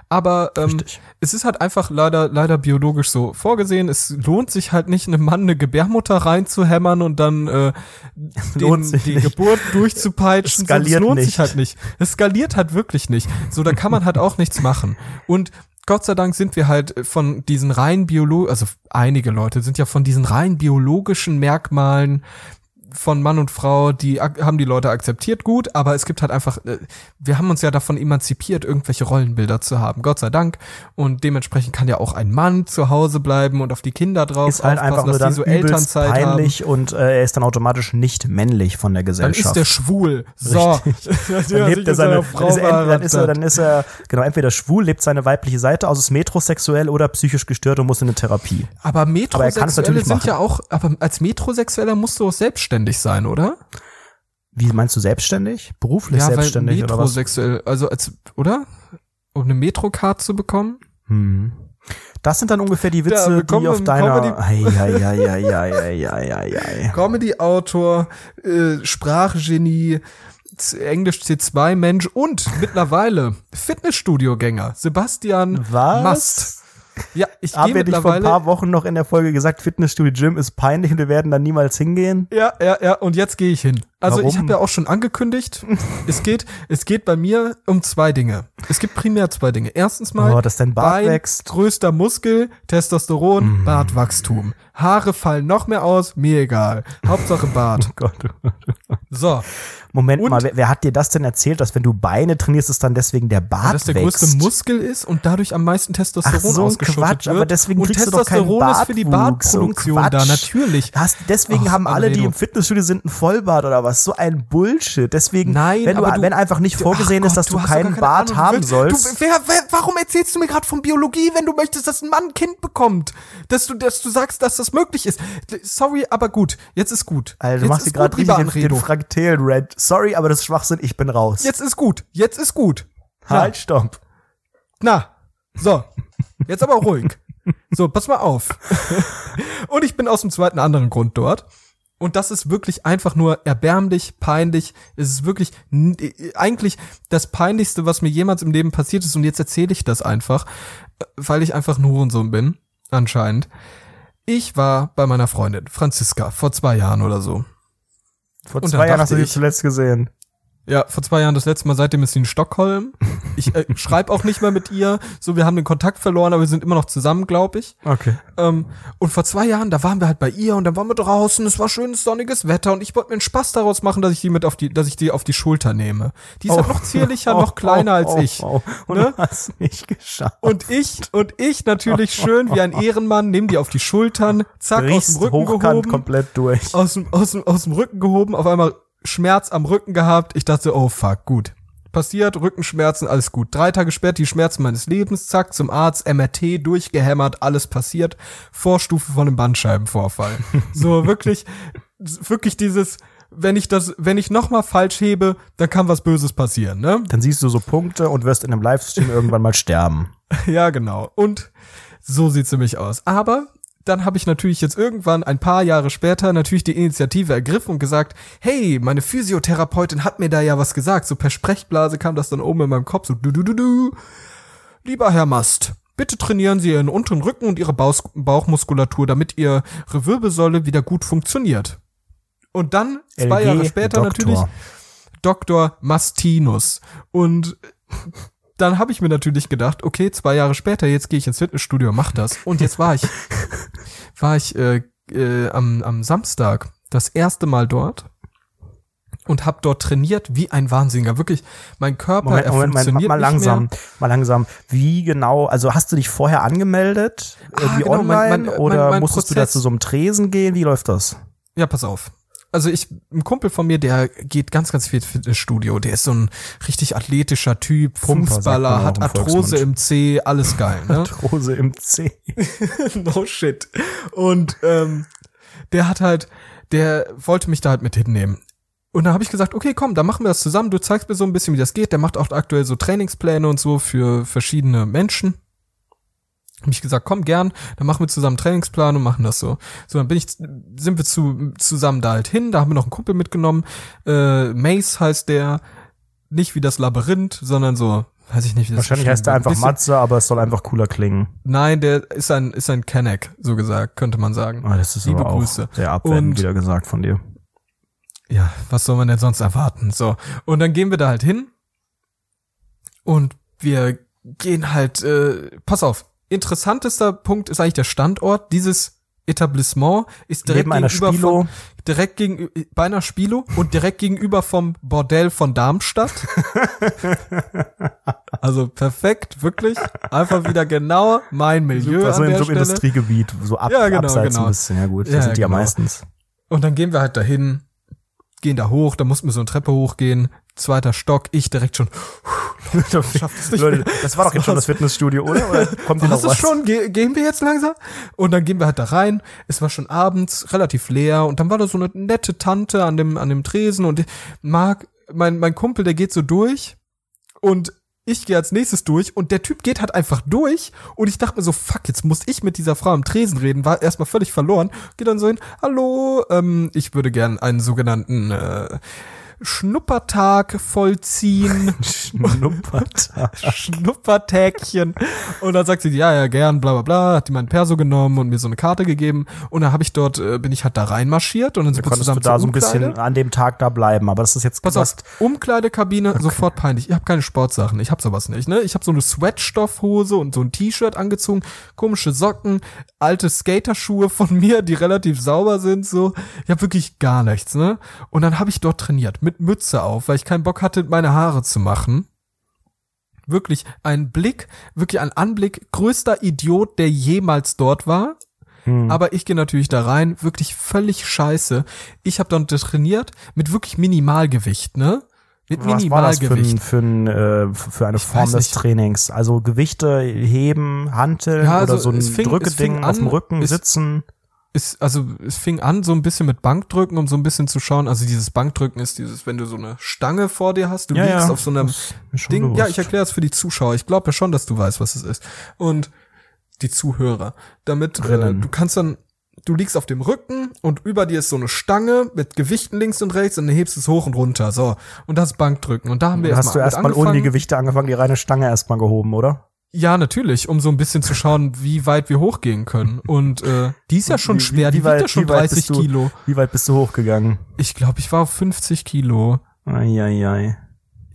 Aber ähm, Richtig. es ist halt einfach leider, leider biologisch so vorgesehen. Es lohnt sich halt nicht, einem Mann eine Gebärmutter reinzuhämmern und dann äh, <laughs> den, die nicht. Geburt durchzupeitschen. <laughs> Es skaliert so, lohnt nicht. sich halt nicht. Es skaliert halt wirklich nicht. So, da kann man halt auch nichts machen. Und Gott sei Dank sind wir halt von diesen rein biolo, also einige Leute sind ja von diesen rein biologischen Merkmalen von Mann und Frau, die haben die Leute akzeptiert, gut, aber es gibt halt einfach, äh, wir haben uns ja davon emanzipiert, irgendwelche Rollenbilder zu haben, Gott sei Dank. Und dementsprechend kann ja auch ein Mann zu Hause bleiben und auf die Kinder drauf Ist halt einfach nur dass dann die so Elternzeit haben. peinlich und äh, er ist dann automatisch nicht männlich von der Dann Gesellschaft. ist der schwul. So. <laughs> dann lebt er seine, dann ist, er, dann ist er, dann ist er, genau, entweder schwul, lebt seine weibliche Seite aus, ist metrosexuell oder psychisch gestört und muss in eine Therapie. aber Aber er Metrosexuelle natürlich sind machen. ja auch, aber als Metrosexueller musst du auch selbstständig selbstständig sein, oder? Wie meinst du selbstständig? Beruflich ja, selbstständig weil metrosexuell, oder was? also als oder um eine Metrocard zu bekommen? Hm. Das sind dann ungefähr die Witze, die auf deiner Comedy-Autor, äh, Sprachgenie, Englisch C2-Mensch und mittlerweile Fitnessstudio-Gänger Sebastian Was? Mast. Ja, ich gehe wir nicht vor ein paar Wochen noch in der Folge gesagt, Fitnessstudio Gym ist peinlich und wir werden da niemals hingehen? Ja, ja, ja, und jetzt gehe ich hin. Also ich Warum? habe ja auch schon angekündigt, <laughs> es geht, es geht bei mir um zwei Dinge. Es gibt primär zwei Dinge. Erstens mal Oh, dass dein Bart Bein, wächst. Größter Muskel, Testosteron, Bartwachstum. Haare fallen noch mehr aus, mir egal. Hauptsache Bart. <laughs> Gott. So, Moment Und- mal, wer, wer hat dir das denn erzählt, dass wenn du Beine trainierst, es dann deswegen der Bart dass der wächst? größte Muskel ist und dadurch am meisten Testosteron Ach, so ausgeschüttet Quatsch, wird. aber deswegen und kriegst du doch keinen Testosteron ist für die Bartwuchs, so Bartproduktion da, natürlich. Hast, deswegen Ach, haben alle, die im Fitnessstudio sind, ein Vollbart oder was? So ein Bullshit. Deswegen, Nein, wenn, du, du- wenn einfach nicht vorgesehen Ach ist, dass Gott, du, keinen Bart Ahnung, haben willst- sollst. Du, wer, wer, warum erzählst du mir gerade von Biologie, wenn du möchtest, dass ein Mann ein Kind bekommt? Dass du, dass du sagst, dass das möglich ist. Sorry, aber gut. Jetzt ist gut. also, du Jetzt machst ist dir gerade richtig den, den Anredo. Fraktelen-Rant. Sorry, aber das ist Schwachsinn, ich bin raus. Jetzt ist gut. Jetzt ist gut. halt, stopp. Na, so. Jetzt aber ruhig. So, pass mal auf. <laughs> Und ich bin aus dem zweiten anderen Grund dort. Und das ist wirklich einfach nur erbärmlich, peinlich. Es ist wirklich äh, eigentlich das peinlichste, was mir jemals im Leben passiert ist. Und jetzt erzähle ich das einfach, äh, weil ich einfach ein Hurensohn bin, anscheinend. Ich war bei meiner Freundin, Franziska, vor zwei Jahren oder so. Vor zwei Jahren hast du sie zuletzt gesehen. Ja, vor zwei Jahren das letzte Mal, seitdem ist sie in Stockholm. Ich äh, <laughs> schreibe auch nicht mehr mit ihr. So, wir haben den Kontakt verloren, aber wir sind immer noch zusammen, glaube ich. Okay. Ähm, und vor zwei Jahren, da waren wir halt bei ihr und dann waren wir draußen, es war schönes sonniges Wetter und ich wollte mir einen Spaß daraus machen, dass ich die mit auf die, dass ich die auf die Schulter nehme. Die ist halt noch zierlicher, noch <laughs> kleiner als ich. Oh, Und ne? du hast nicht geschafft. Und ich, und ich natürlich <laughs> schön wie ein Ehrenmann, nehme die auf die Schultern, zack, aus dem Rücken hochkant gehoben, komplett durch. aus dem, aus, dem, aus dem Rücken gehoben, auf einmal Schmerz am Rücken gehabt. Ich dachte, oh fuck, gut. Passiert, Rückenschmerzen, alles gut. Drei Tage später die Schmerzen meines Lebens, zack, zum Arzt, MRT, durchgehämmert, alles passiert. Vorstufe von einem Bandscheibenvorfall. <laughs> so, wirklich, wirklich dieses, wenn ich das, wenn ich nochmal falsch hebe, dann kann was Böses passieren, ne? Dann siehst du so Punkte und wirst in einem Livestream irgendwann mal sterben. <laughs> Ja, genau. Und so sieht's nämlich aus. Aber dann habe ich natürlich jetzt irgendwann ein paar Jahre später natürlich die Initiative ergriffen und gesagt, hey, meine Physiotherapeutin hat mir da ja was gesagt. So per Sprechblase kam das dann oben in meinem Kopf so du du du du. Lieber Herr Mast, bitte trainieren Sie Ihren unteren Rücken und Ihre Bauch Bauchmuskulatur, damit Ihre Wirbelsäule wieder gut funktioniert. Und dann zwei LG Jahre später Doktor. natürlich Dr. Mastinus. Und dann habe ich mir natürlich gedacht, okay, zwei Jahre später, jetzt gehe ich ins Fitnessstudio, mach das. Und jetzt war ich, <laughs> war ich äh, äh, am, am Samstag das erste Mal dort und habe dort trainiert wie ein Wahnsinniger. Wirklich, mein Körper, Moment, Moment, funktioniert mal nicht langsam, mehr. mal langsam. Wie genau, also hast du dich vorher angemeldet? Ah, Irgendwie genau, mein- online? mein- oder mein- mein musstest du Prozess- da zu so einem Tresen gehen? Wie läuft das? Ja, pass auf. Also ich, ein Kumpel von mir, der geht ganz, ganz viel ins Fitnessstudio. Der ist so ein richtig athletischer Typ, Fußballer, hat Arthrose im C, alles geil. Ne? Arthrose im C. <laughs> no shit. Und ähm, der hat halt, der wollte mich da halt mit hinnehmen. Und dann habe ich gesagt, okay, komm, dann machen wir das zusammen. Du zeigst mir so ein bisschen, wie das geht. Der macht auch aktuell so Trainingspläne und so für verschiedene Menschen. Hab ich gesagt, komm gern, dann machen wir zusammen einen Trainingsplan und machen das so. So, dann bin ich, sind wir zu, zusammen da halt hin. Da haben wir noch einen Kumpel mitgenommen. Äh, Mace heißt der, nicht wie das Labyrinth, sondern so, weiß ich nicht, wie das Wahrscheinlich heißt er einfach Bisschen- Matze, aber es soll einfach cooler klingen. Nein, der ist ein, ist ein Kenneck, so gesagt, könnte man sagen. Ah, das ist Liebe aber Grüße. sehr abwertend Und- wieder gesagt von dir. Ja, was soll man denn sonst erwarten? So. Und dann gehen wir da halt hin und wir gehen halt, äh, pass auf, interessantester Punkt ist eigentlich der Standort. Dieses Etablissement ist direkt Neben einer gegenüber Spilo. von, direkt gegenüber, bei einer Spilo und direkt gegenüber vom Bordell von Darmstadt. <laughs> also perfekt, wirklich. Einfach wieder genau mein Milieu Super, so an in so einem. Industriegebiet, so ab, Ja, genau, abseits genau. ein bisschen. Ja gut, Ja, da sind die ja genau. meistens. Und dann gehen wir halt dahin, gehen da hoch, da mussten wir so eine Treppe hochgehen, zweiter Stock, ich direkt schon, <laughs> <laughs> schaff das Leute, das war doch jetzt schon das Fitnessstudio, oder? Oder <laughs> kommt hier noch was? schon, Ge gehen wir jetzt langsam? Und dann gehen wir halt da rein, es war schon abends, relativ leer. Und dann war da so eine nette Tante an dem, an dem Tresen. Und Marc, mein, mein Kumpel, der geht so durch. Und ich gehe als nächstes durch und der Typ geht halt einfach durch und ich dachte mir so, fuck, jetzt muss ich mit dieser Frau am Tresen reden, war erstmal völlig verloren, geht dann so hin, hallo, ähm, ich würde gern einen sogenannten äh, Schnuppertag vollziehen. <laughs> Schnuppertag. <laughs> Schnuppertägchen. Und dann sagt sie, ja, ja, gern, bla bla bla, hat die mein Perso genommen und mir so eine Karte gegeben. Und dann habe ich dort, äh, bin ich halt da reinmarschiert und dann sind wir Konntest du zusammen da so ein bisschen an dem Tag da bleiben, aber das ist jetzt Pass auf, Umkleidekabine, sofort peinlich. Ich habe keine Sportsachen, ich habe sowas nicht, ne? Ich habe so eine Sweatstoffhose und so ein T-Shirt angezogen, komische Socken, alte Skaterschuhe von <laughs> mir, die relativ sauber sind, so. Ich habe wirklich gar nichts, ne? Und dann habe ich dort trainiert, mit Mütze auf, weil ich keinen Bock hatte, meine Haare zu machen. Wirklich ein Blick, wirklich ein Anblick, größter Idiot, der jemals dort war. Hm. Aber ich gehe natürlich da rein, wirklich völlig scheiße. Ich habe dann trainiert mit wirklich Minimalgewicht, ne? Mit was war das für, ein, Minimalgewicht. für, ein, äh, für eine Ich Form des. Trainings? Also Gewichte heben, Hanteln Ja, oder also so ein fing- Drückeding auf dem Rücken es- sitzen? Ist, also es fing an so ein bisschen mit Bankdrücken, um so ein bisschen zu schauen. Also dieses Bankdrücken ist dieses, wenn du so eine Stange vor dir hast, du Ja, liegst ja, auf so einem Ding. Ja, bewusst. ich erkläre es für die Zuschauer. Ich glaube ja schon, dass du weißt, was es ist. Und die Zuhörer. Damit äh, du kannst dann, du liegst auf dem Rücken und über dir ist so eine Stange mit Gewichten links und rechts und dann hebst es hoch und runter. So. Und das ist Bankdrücken. Und da haben wir Dann hast du erstmal erstmal ohne die. Gewichte angefangen, die reine Stange erstmal gehoben, oder? Ja, natürlich, um so ein bisschen zu schauen, wie weit wir hochgehen können. Und äh, die ist ja schon Wie- schwer, wie die wiegt ja weit- schon wie weit 30 bist du- Kilo. Wie weit bist du hochgegangen? Ich glaube, ich war auf 50 Kilo. Eieiei.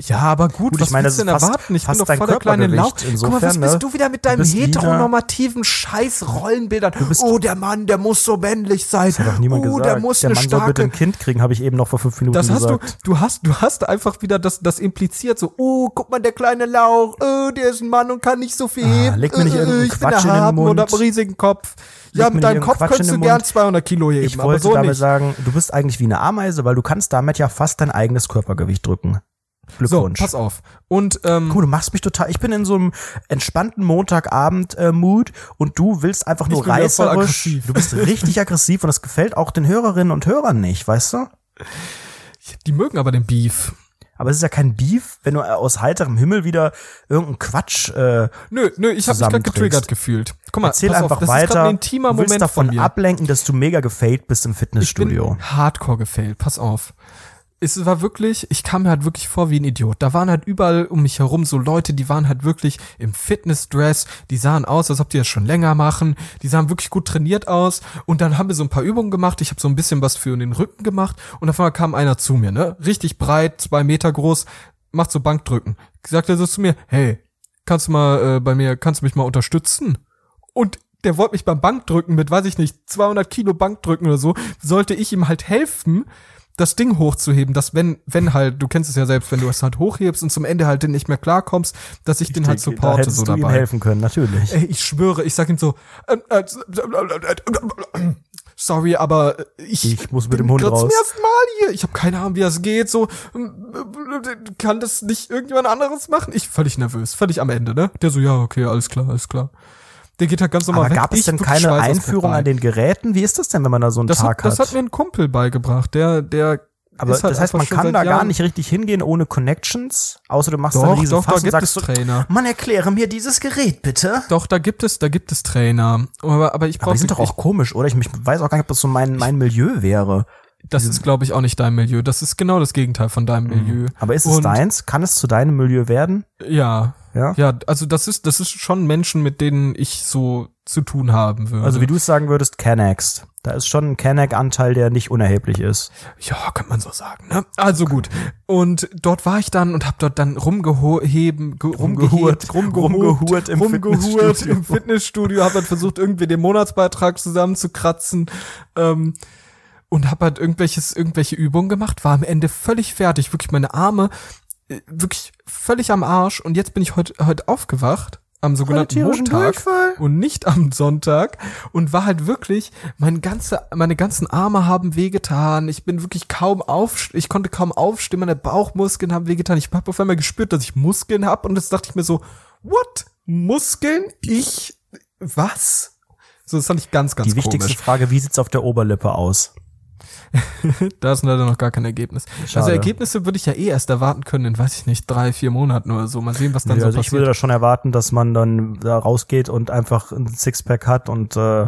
Ja, aber gut, Gut, was ich meine, willst du das denn erwarten? Ich bin doch voll der kleine Lauch. Guck mal, was Insofern, bist ne? du wieder mit deinem heteronormativen Scheiß-Rollenbildern? Oh, der Mann, der muss so männlich sein. Hat doch niemand oh, gesagt. der muss der eine Mann soll bitte starke ein Kind kriegen, habe ich eben noch vor fünf Minuten Das hast du, gesagt. du hast, du hast einfach wieder das, das impliziert so, oh, guck mal, der kleine Lauch, oh, der ist ein Mann und kann nicht so viel heben. Ah, leg mir nicht äh, irgendeinen ich bin Quatsch in den erhaben Mund. und hab einen riesigen Kopf. Ja, Leg mir mit deinem nicht Kopf Quatsch könntest du gern Mund. 200 Kilo heben, Ich aber wollte so damit sagen, du bist eigentlich wie eine Ameise, weil du kannst damit ja fast dein eigenes Körpergewicht drücken. So, Glückwunsch. pass auf. Und, ähm, Guck, du machst mich total. Ich bin in so einem entspannten Montagabend-Mood und du willst einfach nur Ich reißerisch. aggressiv. Du bist richtig <laughs> aggressiv und das gefällt auch den Hörerinnen und Hörern nicht, weißt du? die mögen aber den Beef. Aber es ist ja kein Beef, wenn du aus heiterem Himmel wieder irgendeinen Quatsch äh, Nö, nö, ich habe mich gerade getriggert gefühlt. Guck mal, Erzähl einfach auf, das ist gerade weiter. ein intimer du willst Moment davon ablenken, dass du mega gefailt bist im ich Fitnessstudio. bin hardcore gefailt, pass auf. Es war wirklich, ich kam mir halt wirklich vor wie ein Idiot. Da waren halt überall um mich herum so Leute, die waren halt wirklich im Fitnessdress, die sahen aus, als ob die das schon länger machen, die sahen wirklich gut trainiert aus und dann haben wir so ein paar Übungen gemacht, ich habe so ein bisschen was für den Rücken gemacht und auf einmal kam einer zu mir, ne, richtig breit, zwei Meter groß, macht so Bankdrücken. Sagt er so zu mir, hey, kannst du mal äh, bei mir, kannst du mich mal unterstützen? Und der wollte mich beim Bankdrücken mit, weiß ich nicht, 200 Kilo Bankdrücken oder so, sollte ich ihm halt helfen, das Ding hochzuheben, dass wenn, wenn halt, du kennst es ja selbst, wenn du es halt hochhebst und zum Ende halt nicht mehr klarkommst, dass ich, den halt da supporte hättest so du ihm dabei. helfen können, natürlich. Ey, ich schwöre, ich sag ihm so, ähm, äh, sorry, aber ich, Ich muss mit dem Hund raus. zum ersten Mal hier. Ich habe keine Ahnung, wie das geht. So, kann das nicht irgendjemand anderes machen? Ich völlig nervös, völlig am Ende, ne? Der so, ja, okay, alles klar, alles klar. Der geht halt ganz normal Aber weg. gab es denn keine Einführung an den Geräten? Wie ist das denn, wenn man da so einen das Tag hat, das hat? hat mir ein Kumpel beigebracht, der, der Aber halt das heißt, man kann da gar Jahren- nicht richtig hingehen ohne Connections, außer du machst dann Doch, einen riesen doch, da Fass und gibt sagst es Trainer. Mann, erkläre mir dieses Gerät bitte. Doch, da gibt es, da gibt es Trainer. Aber, aber ich Aber brauche die sind doch auch komisch, oder? Ich mich- weiß auch gar nicht, ob das so mein, mein Milieu wäre. Das ist, glaube ich, auch nicht dein Milieu. Das ist genau das Gegenteil von deinem Milieu. Aber ist es Und- deins? Kann es zu deinem Milieu werden? Ja. Ja? Ja, also das ist, das ist schon Menschen, mit denen ich so zu tun haben würde. Also wie du es sagen würdest, Canax. Da ist schon ein Canac-Anteil, der nicht unerheblich ist. Ja, kann man so sagen. Ne? Also gut. Und dort war ich dann und habe dort dann rumgeheben, ge Rumgehurt. rumgehurt, Rumgehurt im rumgehurt Fitnessstudio. im Fitnessstudio, habe dann versucht, irgendwie den Monatsbeitrag zusammenzukratzen. Ähm, und habe halt irgendwelches, irgendwelche Übungen gemacht, war am Ende völlig fertig, wirklich meine Arme äh, wirklich völlig am Arsch und jetzt bin ich heute heute aufgewacht am sogenannten Montag Durchfall? und nicht am Sonntag und war halt wirklich mein ganze meine ganzen Arme haben wehgetan ich bin wirklich kaum auf ich konnte kaum aufstehen meine Bauchmuskeln haben wehgetan ich habe auf einmal gespürt dass ich Muskeln habe und das dachte ich mir so what? Muskeln? Ich? Was? So das fand ich ganz ganz Die wichtigste komisch. Frage, wie sieht's auf der Oberlippe aus? <laughs> da ist leider noch gar kein Ergebnis Schade. also Ergebnisse würde ich ja eh erst erwarten können in weiß ich nicht drei vier Monaten oder so mal sehen was dann Ja, so also ich würde passiert da schon erwarten, dass man dann da rausgeht und einfach ein Sixpack hat und äh,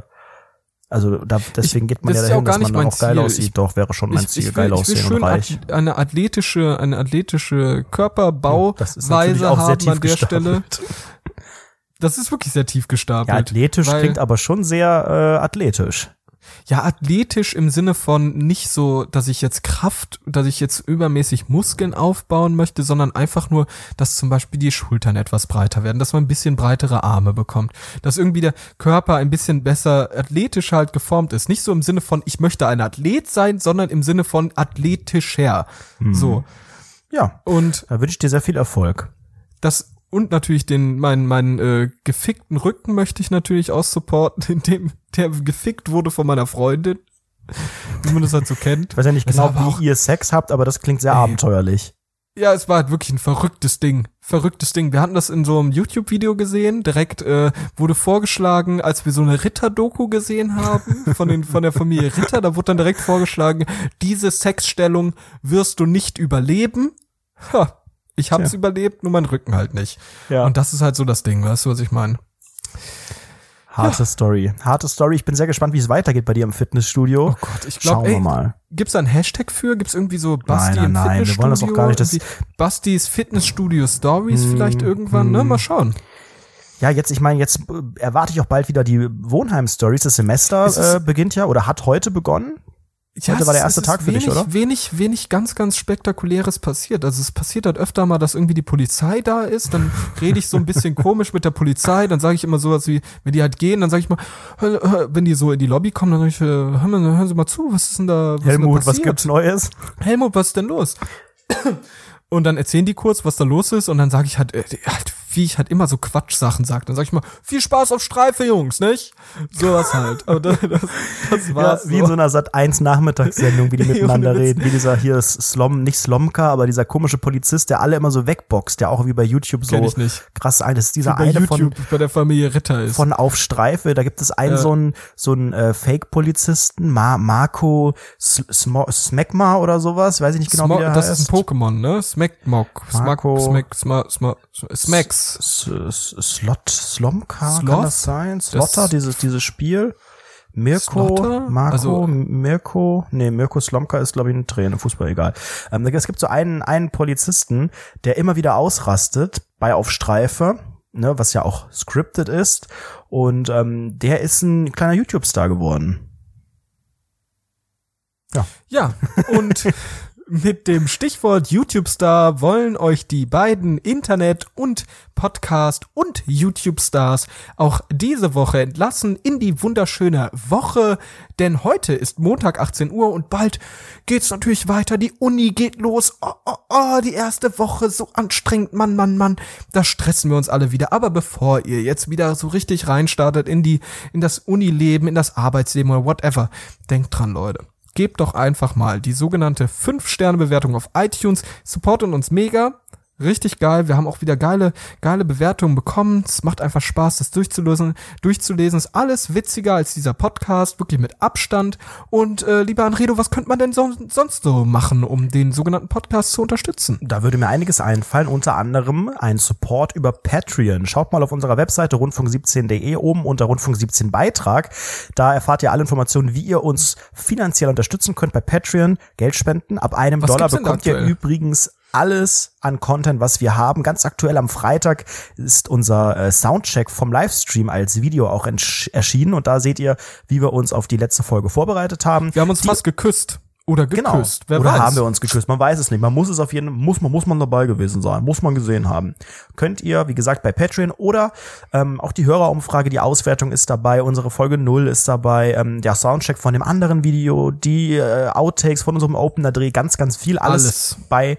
also da, deswegen geht man ja ja dahin, dass man dann auch geil Ziel. aussieht. Ich- Doch, wäre schon mein Ziel, will, geil ich aussehen und reich. ath- eine athletische, eine athletische Körperbauweise sehr haben an der Stelle. Das ist wirklich sehr tief gestapelt. Ja, athletisch klingt aber schon sehr äh, athletisch. Ja, athletisch im Sinne von nicht so, dass ich jetzt Kraft, dass ich jetzt übermäßig Muskeln aufbauen möchte, sondern einfach nur, dass zum Beispiel die Schultern etwas breiter werden, dass man ein bisschen breitere Arme bekommt, dass irgendwie der Körper ein bisschen besser athletisch halt geformt ist. Nicht so im Sinne von, ich möchte ein Athlet sein, sondern im Sinne von athletischer. Mhm. So. Ja, Und da wünsche ich dir sehr viel Erfolg. das und natürlich den meinen meinen äh, gefickten Rücken möchte ich natürlich auch supporten, <laughs> indem der gefickt wurde von meiner Freundin, wie man das halt so kennt. Ich weiß ja nicht genau, wie ihr Sex habt, aber das klingt sehr abenteuerlich. Ja, es war halt wirklich ein verrücktes Ding. Verrücktes Ding. Wir hatten das in so einem YouTube-Video gesehen. Direkt äh, wurde vorgeschlagen, als wir so eine Ritter-Doku gesehen haben, von, den, von der Familie Ritter, da wurde dann direkt vorgeschlagen, diese Sexstellung wirst du nicht überleben. Ha, ich hab's Tja. überlebt, nur mein Rücken halt nicht. Ja. Und das ist halt so das Ding, weißt du, was ich meine? Harte Story. Harte Story. Ich bin sehr gespannt, wie es weitergeht bei dir im Fitnessstudio. Oh Gott, ich Schauen glaube, wir ey, mal. gibt's da einen Hashtag für? Gibt's irgendwie so Basti Nein, im nein, nein, wir wollen das auch Fitnessstudio? gar nicht, das- Bastis Fitnessstudio Stories Hm, vielleicht irgendwann, ne? Mal schauen. Ja, jetzt, ich meine, jetzt äh, erwarte ich auch bald wieder die Wohnheim-Stories. Das Semester äh, beginnt ja oder hat heute begonnen. Heute war der es erste ist Tag für wenig, dich, oder? Wenig, wenig ganz, ganz Spektakuläres passiert. Also es passiert halt öfter mal, dass irgendwie die Polizei da ist, dann rede ich so ein bisschen <laughs> komisch mit der Polizei, dann sage ich immer sowas wie, wenn die halt gehen, dann sage ich mal, wenn die so in die Lobby kommen, dann sage ich, äh, hören Sie mal zu, was ist denn da, was Helmut, ist denn da was gibt's Neues? Helmut, was ist denn los? Und dann erzählen die kurz, was da los ist, und dann sage ich halt, äh, halt, wie ich halt immer so Quatschsachen sage. Dann sage ich mal, viel Spaß auf Streife, Jungs, nicht? Sowas halt. Aber das, das, das Ja, war's. wie in so einer Sat 1 Nachmittagssendung, wie die <laughs> miteinander reden. Wie dieser hier ist Slom, nicht Slomka, aber dieser komische Polizist, der alle immer so wegboxt, der auch wie bei YouTube so Kenn ich nicht. krass ein. Das ist dieser eine YouTube von, bei der Familie Ritter ist. von Auf Streife. Da gibt es einen Ja. so einen, so einen äh, Fake-Polizisten, Ma Marco Smegma oder sowas, weiß ich nicht genau, Smo wie der das heißt. ist ein Pokémon, ne? Smegmog. Smag, Marco- Smeg, Sma, Sma, Smacks. S S Slot, Slomka, kann Sloth? das sein? Slotter, dieses, dieses Spiel. Mirko, Slotter? Marco, Also- Mirko, nee, Mirko Slomka ist, glaube ich, ein Trainer, Fußball, egal. Ähm, es gibt so einen, einen Polizisten, der immer wieder ausrastet bei Auf Streife, ne, was ja auch scripted ist. Und ähm, der ist ein kleiner YouTube-Star geworden. Ja, <laughs> und mit dem Stichwort YouTube-Star wollen euch die beiden Internet- und Podcast- und YouTube-Stars auch diese Woche entlassen in die wunderschöne Woche. Denn heute ist Montag 18 Uhr und bald geht's natürlich weiter. Die Uni geht los. Oh, oh, oh, die erste Woche so anstrengend. Mann, Mann, Mann. Da stressen wir uns alle wieder. Aber bevor ihr jetzt wieder so richtig reinstartet in die, in das Unileben, in das Arbeitsleben oder whatever, denkt dran, Leute gebt doch einfach mal die sogenannte 5-Sterne-Bewertung auf iTunes. Supportet uns mega. Richtig geil. Wir haben auch wieder geile, geile Bewertungen bekommen. Es macht einfach Spaß, das durchzulesen. Durchzulesen ist alles witziger als dieser Podcast, wirklich mit Abstand. Und äh, lieber Anredo, was könnte man denn so, sonst so machen, um den sogenannten Podcast zu unterstützen? Da würde mir einiges einfallen, unter anderem ein Support über Patreon. Schaut mal auf unserer Webseite rundfunk17.de oben unter Rundfunk 17 Beitrag. Da erfahrt ihr alle Informationen, wie ihr uns finanziell unterstützen könnt bei Patreon, Geld spenden. Ab einem Was Dollar bekommt ihr übrigens alles an Content, was wir haben. Ganz aktuell am Freitag ist unser äh, Soundcheck vom Livestream als Video auch erschienen und da seht ihr, wie wir uns auf die letzte Folge vorbereitet haben. Wir haben uns Die- fast geküsst. Oder Genau. geküsst. Wer Oder weiß. haben wir uns geküsst? Man weiß es nicht. Man muss es auf jeden muss man muss man dabei gewesen sein, muss man gesehen haben. Könnt ihr, wie gesagt, bei Patreon oder ähm, auch die Hörerumfrage, die Auswertung ist dabei, unsere Folge 0 ist dabei, ähm, der Soundcheck von dem anderen Video, die äh, Outtakes von unserem Opener Dreh, ganz ganz viel alles, Alles. bei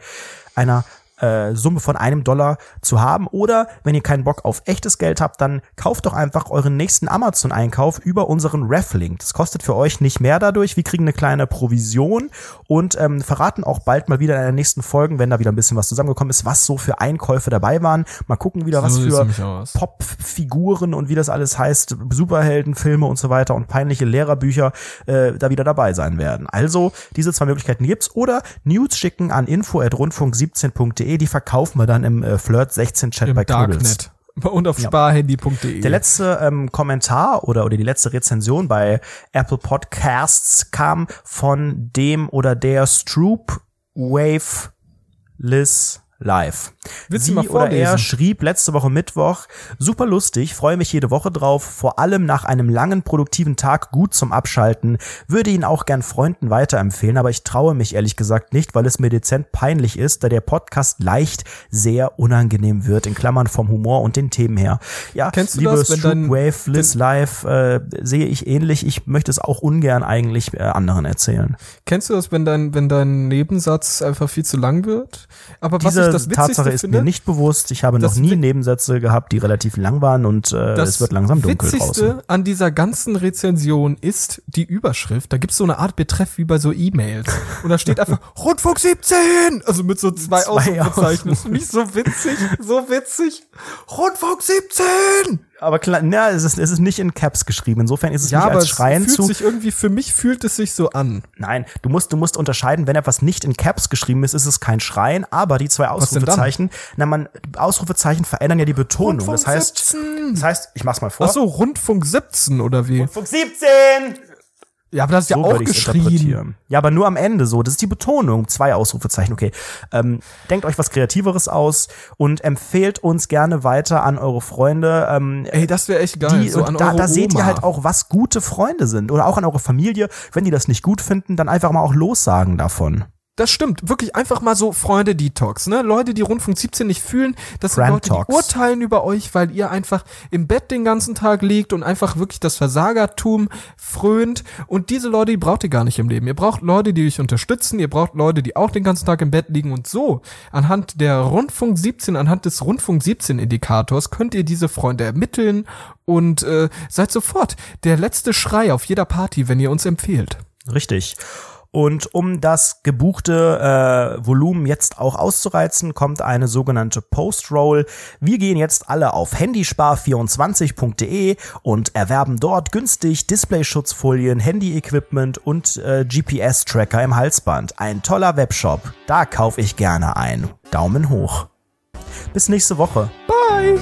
einer äh, Summe von einem Dollar zu haben. Oder wenn ihr keinen Bock auf echtes Geld habt, dann kauft doch einfach euren nächsten Amazon-Einkauf über unseren Reflink. Das kostet für euch nicht mehr dadurch. Wir kriegen eine kleine Provision und ähm, verraten auch bald mal wieder in den nächsten Folgen, wenn da wieder ein bisschen was zusammengekommen ist, was so für Einkäufe dabei waren. Mal gucken wieder, was So für. Pop-Figuren und wie das alles heißt, Superheldenfilme und so weiter und peinliche Lehrerbücher äh, da wieder dabei sein werden. Also, diese zwei Möglichkeiten gibt's oder News schicken an info@rundfunk17.de, die verkaufen wir dann im äh, Flirt 16 Chat Im bei Knuddels. Darknet. Und auf sparhandy.de. Der letzte ähm, Kommentar oder, oder die letzte Rezension bei Apple Podcasts kam von dem oder der Stroop Wave Liz Live. Willst Sie mal oder er schrieb letzte Woche Mittwoch, super lustig, freue mich jede Woche drauf, vor allem nach einem langen, produktiven Tag gut zum Abschalten, würde ihn auch gern Freunden weiterempfehlen, aber ich traue mich ehrlich gesagt nicht, weil es mir dezent peinlich ist, da der Podcast leicht sehr unangenehm wird, in Klammern vom Humor und den Themen her. Ja, Kennst du liebe das, wenn Wave, Liz Live, äh, sehe ich ähnlich, ich möchte es auch ungern eigentlich äh, anderen erzählen. Kennst du das, wenn dein, wenn dein Nebensatz einfach viel zu lang wird? Aber was Diese ich das Witzigste Tatsache ist finde, mir nicht bewusst. Ich habe noch Das nie Nebensätze gehabt, die relativ lang waren und äh, das es wird langsam dunkel Witzigste draußen. an dieser ganzen Rezension ist die Überschrift. Da gibt's so eine Art Betreff wie bei so E-Mails. Und da steht einfach <laughs> Rundfunk 17! Also mit so zwei, Zwei Ausrufezeichen. Nicht so witzig, so witzig. Rundfunk 17! Aber klar, na, es ist, es ist nicht in Caps geschrieben. Insofern ist es Ja, nicht aber als es Schreien fühlt zu. sich irgendwie, für mich fühlt es sich so an. Nein, du musst, du musst unterscheiden, wenn etwas nicht in Caps geschrieben ist, ist es kein Schreien, aber die zwei? Ausrufezeichen, na man, Ausrufezeichen verändern ja die Betonung. Rundfunk Das heißt, 17. das heißt, ich mach's mal vor. Ach so, Rundfunk 17 oder wie? Rundfunk 17! Ja, aber das ist ja So auch ich's geschrien. interpretieren. Ja, aber nur am Ende so. Das ist die Betonung. Zwei Ausrufezeichen, okay. Ähm, denkt euch was Kreativeres aus und empfehlt uns gerne weiter an eure Freunde. Ähm, Ey, das wäre echt geil. die, so und an da, eure da seht ihr Oma. halt auch, was gute Freunde sind. Oder auch an eure Familie. Wenn die das nicht gut finden, dann einfach mal auch lossagen davon. Das stimmt. Wirklich einfach mal so Freunde-Detox, ne? Leute, die Rundfunk 17 nicht fühlen, das sind Leute, die urteilen über euch, weil ihr einfach im Bett den ganzen Tag liegt und einfach wirklich das Versagertum frönt. Und diese Leute, die braucht ihr gar nicht im Leben. Ihr braucht Leute, die euch unterstützen. Ihr braucht Leute, die auch den ganzen Tag im Bett liegen. Und so, anhand der Rundfunk 17, anhand des Rundfunk 17 Indikators könnt ihr diese Freunde ermitteln und äh, seid sofort der letzte Schrei auf jeder Party, wenn ihr uns empfehlt. Richtig. Und um das gebuchte äh, Volumen jetzt auch auszureizen, kommt eine sogenannte Post-Roll. Wir gehen jetzt alle auf handyspar24.de und erwerben dort günstig Displayschutzfolien, Handy-Equipment und äh, GPS-Tracker im Halsband. Ein toller Webshop. Da kaufe ich gerne ein. Daumen hoch. Bis nächste Woche. Bye!